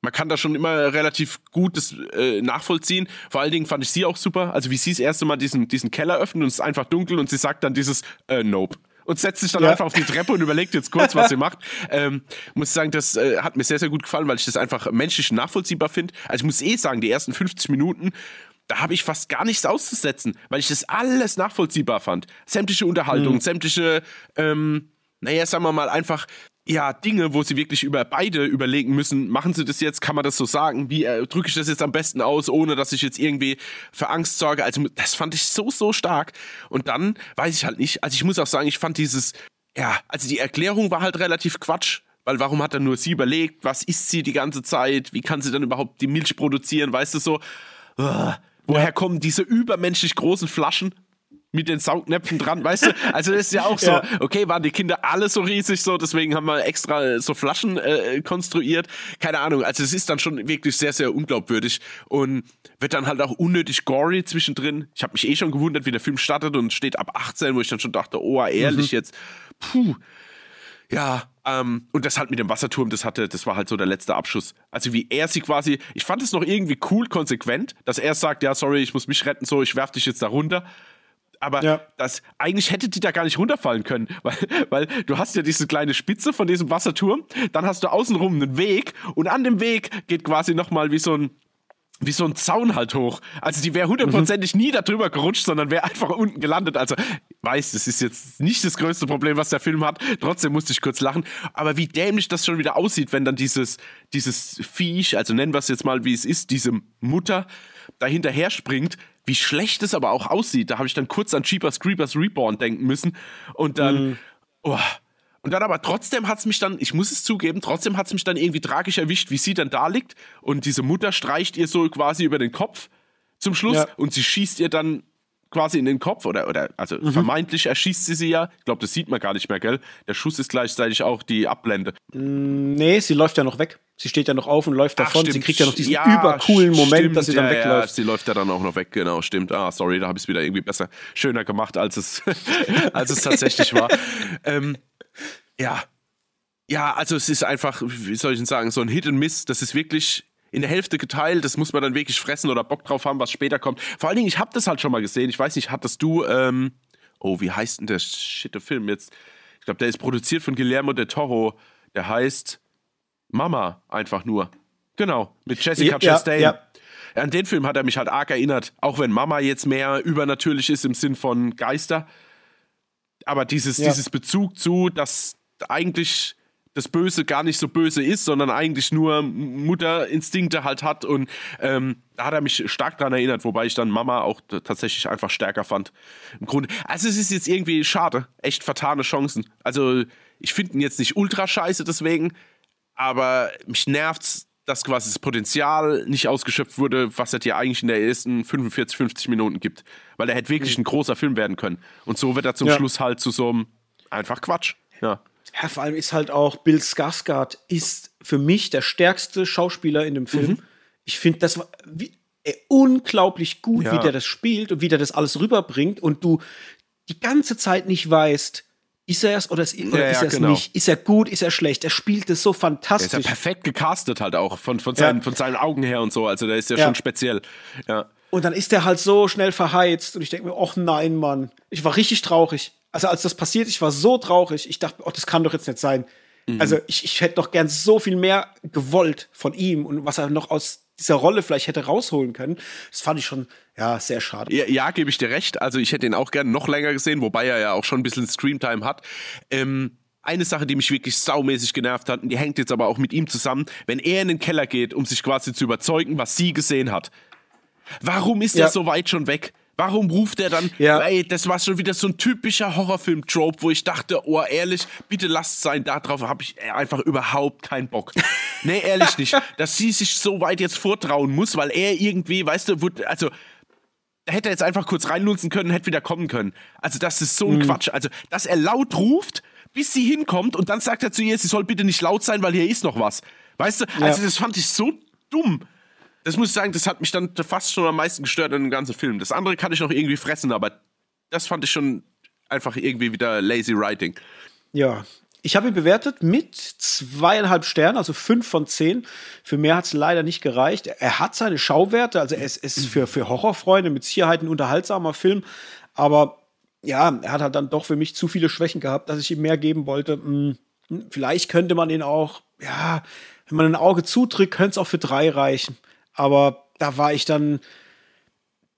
man kann da schon immer relativ gut das äh, nachvollziehen. Vor allen Dingen fand ich sie auch super. Also wie sie das erste Mal diesen, diesen Keller öffnet und es ist einfach dunkel und sie sagt dann dieses äh, Nope und setzt sich dann ja. einfach auf die Treppe und überlegt jetzt kurz, was sie macht. Ähm, muss sagen, das äh, hat mir sehr, sehr gut gefallen, weil ich das einfach menschlich nachvollziehbar finde. Also ich muss eh sagen, die ersten 50 Minuten, da habe ich fast gar nichts auszusetzen, weil ich das alles nachvollziehbar fand. Sämtliche Unterhaltung, mhm. sämtliche, ähm, naja, sagen wir mal einfach ja, Dinge, wo sie wirklich über beide überlegen müssen, machen sie das jetzt, kann man das so sagen, wie äh, drücke ich das jetzt am besten aus, ohne dass ich jetzt irgendwie für Angst sorge. Also das fand ich so, so stark. Und dann weiß ich halt nicht, also ich muss auch sagen, ich fand dieses, ja, also die Erklärung war halt relativ Quatsch. Weil warum hat er nur sie überlegt? Was isst sie die ganze Zeit? Wie kann sie dann überhaupt die Milch produzieren? Weißt du so? Uh, woher kommen diese übermenschlich großen Flaschen? Mit den Saugnäpfen dran, weißt du? Also das ist ja auch so, ja. okay, waren die Kinder alle so riesig so, deswegen haben wir extra so Flaschen äh, konstruiert. Keine Ahnung, also es ist dann schon wirklich sehr, sehr unglaubwürdig und wird dann halt auch unnötig gory zwischendrin. Ich habe mich eh schon gewundert, wie der Film startet und steht ab 18, wo ich dann schon dachte, oh, ehrlich mhm. jetzt, puh. Ja, ähm, und das halt mit dem Wasserturm, das hatte, das war halt so der letzte Abschuss. Also wie er sie quasi, ich fand es noch irgendwie cool, konsequent, dass er sagt, ja, sorry, ich muss mich retten, so, ich werf dich jetzt da runter aber ja. das eigentlich hätte die da gar nicht runterfallen können, weil, weil du hast ja diese kleine Spitze von diesem Wasserturm, dann hast du außenrum einen Weg und an dem Weg geht quasi nochmal wie so ein wie so ein Zaun halt hoch. Also die wäre hundertprozentig mhm. nie darüber gerutscht, sondern wäre einfach unten gelandet. Also weiß, das ist jetzt nicht das größte Problem, was der Film hat. Trotzdem musste ich kurz lachen. Aber wie dämlich das schon wieder aussieht, wenn dann dieses, dieses Viech, also nennen wir es jetzt mal, wie es ist, diese Mutter da hinterher springt, wie schlecht es aber auch aussieht. Da habe ich dann kurz an Cheapers Creepers Reborn denken müssen. Und dann, mhm. oh, und dann aber trotzdem hat es mich dann, ich muss es zugeben, trotzdem hat es mich dann irgendwie tragisch erwischt, wie sie dann da liegt und diese Mutter streicht ihr so quasi über den Kopf zum Schluss ja. und sie schießt ihr dann quasi in den Kopf oder, oder also mhm. vermeintlich erschießt sie sie ja. Ich glaube, das sieht man gar nicht mehr, gell? Der Schuss ist gleichzeitig auch die Abblende. Mm, nee, sie läuft ja noch weg. Sie steht ja noch auf und läuft davon. Ach, sie kriegt ja noch diesen ja, übercoolen Moment, stimmt, dass sie dann ja, wegläuft. Ja, sie läuft ja dann auch noch weg, genau, stimmt. Ah, sorry, da habe ich es wieder irgendwie besser, schöner gemacht, als es, als es tatsächlich war. Ähm, ja. Ja, also es ist einfach, wie soll ich denn sagen, so ein Hit and Miss. Das ist wirklich in der Hälfte geteilt. Das muss man dann wirklich fressen oder Bock drauf haben, was später kommt. Vor allen Dingen, ich habe das halt schon mal gesehen. Ich weiß nicht, hattest du, ähm, oh, wie heißt denn der shitte Film jetzt? Ich glaube, der ist produziert von Guillermo del Toro. Der heißt Mama einfach nur. Genau, mit Jessica ja, Chastain. Ja, ja. An den Film hat er mich halt arg erinnert, auch wenn Mama jetzt mehr übernatürlich ist im Sinn von Geister. Aber dieses, dieses Bezug zu, dass eigentlich das Böse gar nicht so böse ist, sondern eigentlich nur Mutterinstinkte halt hat. Und ähm, da hat er mich stark daran erinnert, wobei ich dann Mama auch tatsächlich einfach stärker fand. Im Grunde. Also es ist jetzt irgendwie schade. Echt vertane Chancen. Also ich finde ihn jetzt nicht ultra scheiße deswegen, aber mich nervt's, dass quasi das Potenzial nicht ausgeschöpft wurde, was er dir eigentlich in der ersten 45, 50 Minuten gibt. Weil er hätte wirklich mhm. ein großer Film werden können. Und so wird er zum ja. Schluss halt zu so einem einfach Quatsch. Ja. Ja, vor allem ist halt auch Bill Skarsgård ist für mich der stärkste Schauspieler in dem Film. Mhm. Ich finde, das war, wie, ey, unglaublich gut, Ja. wie der das spielt und wie der das alles rüberbringt und du die ganze Zeit nicht weißt, ist er es oder, ist, oder Ja, ist er es genau. nicht? Ist er gut, ist er schlecht? Er spielt es so Der ist fantastisch. ja perfekt gecastet halt auch, von, von, seinen, von seinen Augen her und so. Also der ist ja, Ja. schon speziell. Ja. Und dann ist der halt so schnell verheizt und ich denke mir, ach nein, Mann. Ich war richtig traurig. Also als das passiert, ich war so traurig. Ich dachte, oh, das kann doch jetzt nicht sein. Mhm. Also ich, ich hätte doch gern so viel mehr gewollt von ihm und was er noch aus dieser Rolle vielleicht hätte rausholen können. Das fand ich schon, ja, sehr schade. Ja, ja, gebe ich dir recht. Also ich hätte ihn auch gerne noch länger gesehen, wobei er ja auch schon ein bisschen Screamtime hat. Ähm, eine Sache, die mich wirklich saumäßig genervt hat, und die hängt jetzt aber auch mit ihm zusammen, wenn er in den Keller geht, um sich quasi zu überzeugen, was sie gesehen hat. Warum ist Ja. er so weit schon weg? Warum ruft er dann, Ja. ey, das war schon wieder so ein typischer Horrorfilm-Trope, wo ich dachte, oh, ehrlich, bitte lasst sein, darauf habe ich einfach überhaupt keinen Bock. nee, ehrlich nicht, dass sie sich so weit jetzt vortrauen muss, weil er irgendwie, weißt du, wurde, also, da hätte er jetzt einfach kurz reinlunzen können, hätte wieder kommen können. Also, das ist so ein Quatsch. Also, dass er laut ruft, bis sie hinkommt und dann sagt er zu ihr, sie soll bitte nicht laut sein, weil hier ist noch was. Weißt du, also, das fand ich so dumm. Das muss ich sagen, das hat mich dann fast schon am meisten gestört an dem ganzen Film. Das andere kann ich noch irgendwie fressen, aber das fand ich schon einfach irgendwie wieder lazy writing. Ja. Ich habe ihn bewertet mit zweieinhalb Sternen, also fünf von zehn. Für mehr hat es leider nicht gereicht. Er hat seine Schauwerte, also es ist für, für Horrorfreunde mit Sicherheit ein unterhaltsamer Film. Aber ja, er hat halt dann doch für mich zu viele Schwächen gehabt, dass ich ihm mehr geben wollte. Hm, vielleicht könnte man ihn auch, ja, wenn man ein Auge zudrückt, könnte es auch für drei reichen. Aber da war ich dann,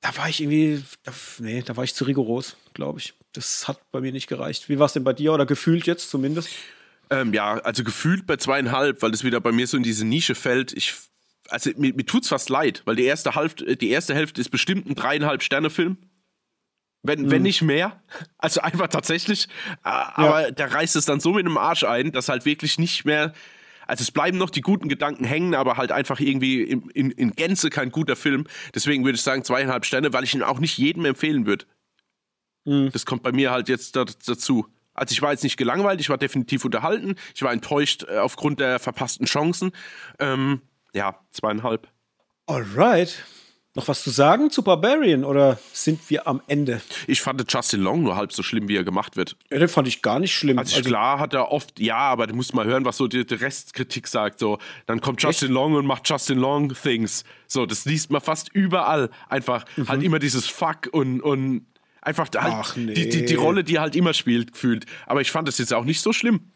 da war ich irgendwie, da, nee, da war ich zu rigoros, glaube ich. Das hat bei mir nicht gereicht. Wie war es denn bei dir oder gefühlt jetzt zumindest? Ähm, ja, also gefühlt bei zweieinhalb, weil das wieder bei mir so in diese Nische fällt. Ich, also mir, mir tut's fast leid, weil die erste, Half, die erste Hälfte ist bestimmt ein dreieinhalb Sterne Film. Wenn, wenn nicht mehr. Also einfach tatsächlich. Äh, Aber da reißt es dann so mit dem Arsch ein, dass halt wirklich nicht mehr. Also es bleiben noch die guten Gedanken hängen, aber halt einfach irgendwie in, in, in Gänze kein guter Film. Deswegen würde ich sagen zweieinhalb Sterne, weil ich ihn auch nicht jedem empfehlen würde. Das kommt bei mir halt jetzt da, dazu. Also ich war jetzt nicht gelangweilt, ich war definitiv unterhalten, ich war enttäuscht äh, aufgrund der verpassten Chancen. Ähm, ja, zweieinhalb. Alright. Noch was zu sagen zu Barbarian oder sind wir am Ende? Ich fand Justin Long nur halb so schlimm, wie er gemacht wird. Ja, den fand ich gar nicht schlimm. Also, klar hat er oft, ja, aber du musst mal hören, was so die, die Restkritik sagt. So, dann kommt Justin Long und macht Justin Long Things. So, das liest man fast überall. Einfach halt immer dieses Fuck und, und einfach halt nee. die, die, die Rolle, die er halt immer spielt, gefühlt. Aber ich fand das jetzt auch nicht so schlimm.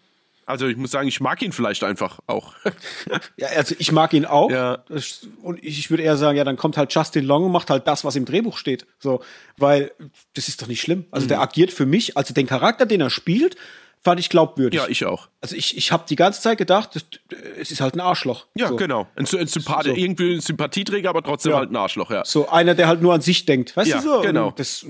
Also ich muss sagen, ich mag ihn vielleicht einfach auch. ja, also ich mag ihn auch. Ja. Und ich würde eher sagen, ja, dann kommt halt Justin Long und macht halt das, was im Drehbuch steht. So, weil das ist doch nicht schlimm. Also Mhm. der agiert für mich, also den Charakter, den er spielt, fand ich glaubwürdig. ja, ich auch. also ich, ich habe die ganze Zeit gedacht, das, es ist halt ein Arschloch. Ja, so. genau. Ein, ein Sympath So. irgendwie ein Sympathieträger, aber trotzdem Ja. halt ein Arschloch, ja. So einer, der halt nur an sich denkt. Weißt Ja, du so? genau. Und Das,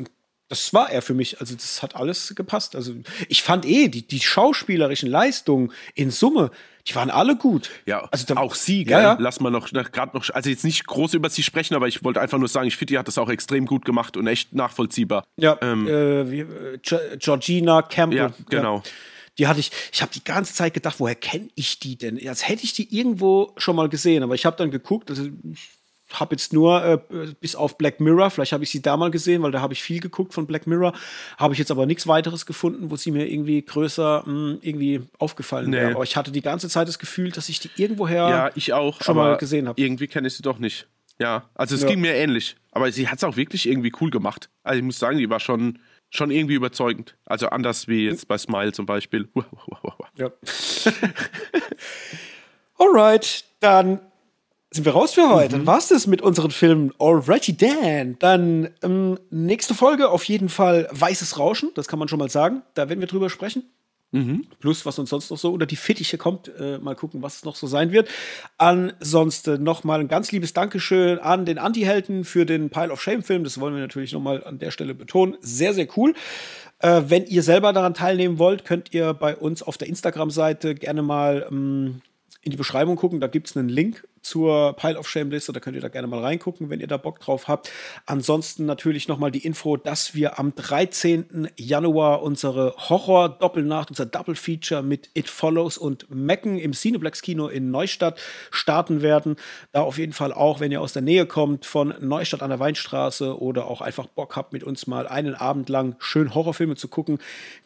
das war er für mich. Also, das hat alles gepasst. Also, ich fand eh, die, die schauspielerischen Leistungen in Summe, die waren alle gut. Ja, also da- auch sie, gell? Ja, ja. Lass mal noch gerade noch, also jetzt nicht groß über sie sprechen, aber ich wollte einfach nur sagen, ich finde, die hat das auch extrem gut gemacht und echt nachvollziehbar. Ja, Ähm, äh, wie, äh, Ge- Georgina Campbell. Ja, genau. Die hatte ich, ich habe die ganze Zeit gedacht, woher kenne ich die denn? Als hätte ich die irgendwo schon mal gesehen, aber ich habe dann geguckt, also ich habe jetzt nur äh, bis auf Black Mirror, vielleicht habe ich sie da mal gesehen, weil da habe ich viel geguckt von Black Mirror, habe ich jetzt aber nichts weiteres gefunden, wo sie mir irgendwie größer mh, irgendwie aufgefallen Nee. wäre. Aber ich hatte die ganze Zeit das Gefühl, dass ich die irgendwoher Ja, ich auch, schon mal gesehen habe. irgendwie kenne ich sie doch nicht. Ja, also es Ja. ging mir ähnlich. Aber sie hat es auch wirklich irgendwie cool gemacht. Also ich muss sagen, die war schon, schon irgendwie überzeugend. Also anders wie jetzt bei Smile zum Beispiel. Ja. Alright, dann sind wir raus für heute. Dann war's das mit unseren Filmen. Alrighty Dan. Dann ähm, nächste Folge auf jeden Fall Weißes Rauschen. Das kann man schon mal sagen. Da werden wir drüber sprechen. Plus, was uns sonst noch so unter die Fittiche kommt. Äh, mal gucken, was es noch so sein wird. Ansonsten noch mal ein ganz liebes Dankeschön an den Anti-Helden für den Pile of Shame-Film. Das wollen wir natürlich noch mal an der Stelle betonen. Sehr, sehr cool. Äh, wenn ihr selber daran teilnehmen wollt, könnt ihr bei uns auf der Instagram-Seite gerne mal ähm, in die Beschreibung gucken. Da gibt es einen Link zur Pile of Shame Liste. Da könnt ihr da gerne mal reingucken, wenn ihr da Bock drauf habt. Ansonsten natürlich nochmal die Info, dass wir am 13. Januar unsere Horror-Doppelnacht, unser Double Feature mit It Follows und Mecken im Cineplex Kino in Neustadt starten werden. Da auf jeden Fall auch, wenn ihr aus der Nähe kommt von Neustadt an der Weinstraße oder auch einfach Bock habt, mit uns mal einen Abend lang schön Horrorfilme zu gucken,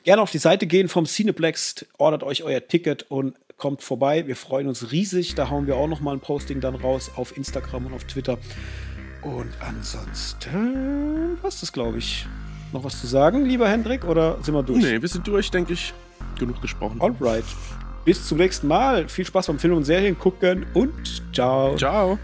gerne auf die Seite gehen vom Cineplex, ordert euch euer Ticket und kommt vorbei. Wir freuen uns riesig. Da hauen wir auch noch mal ein Posting dann raus auf Instagram und auf Twitter. Und ansonsten passt es, glaube ich. Noch was zu sagen, lieber Hendrik, oder sind wir durch? Nee, wir sind durch, denke ich. Genug gesprochen. Alright. Bis zum nächsten Mal. Viel Spaß beim Film und Serien gucken und ciao. Ciao.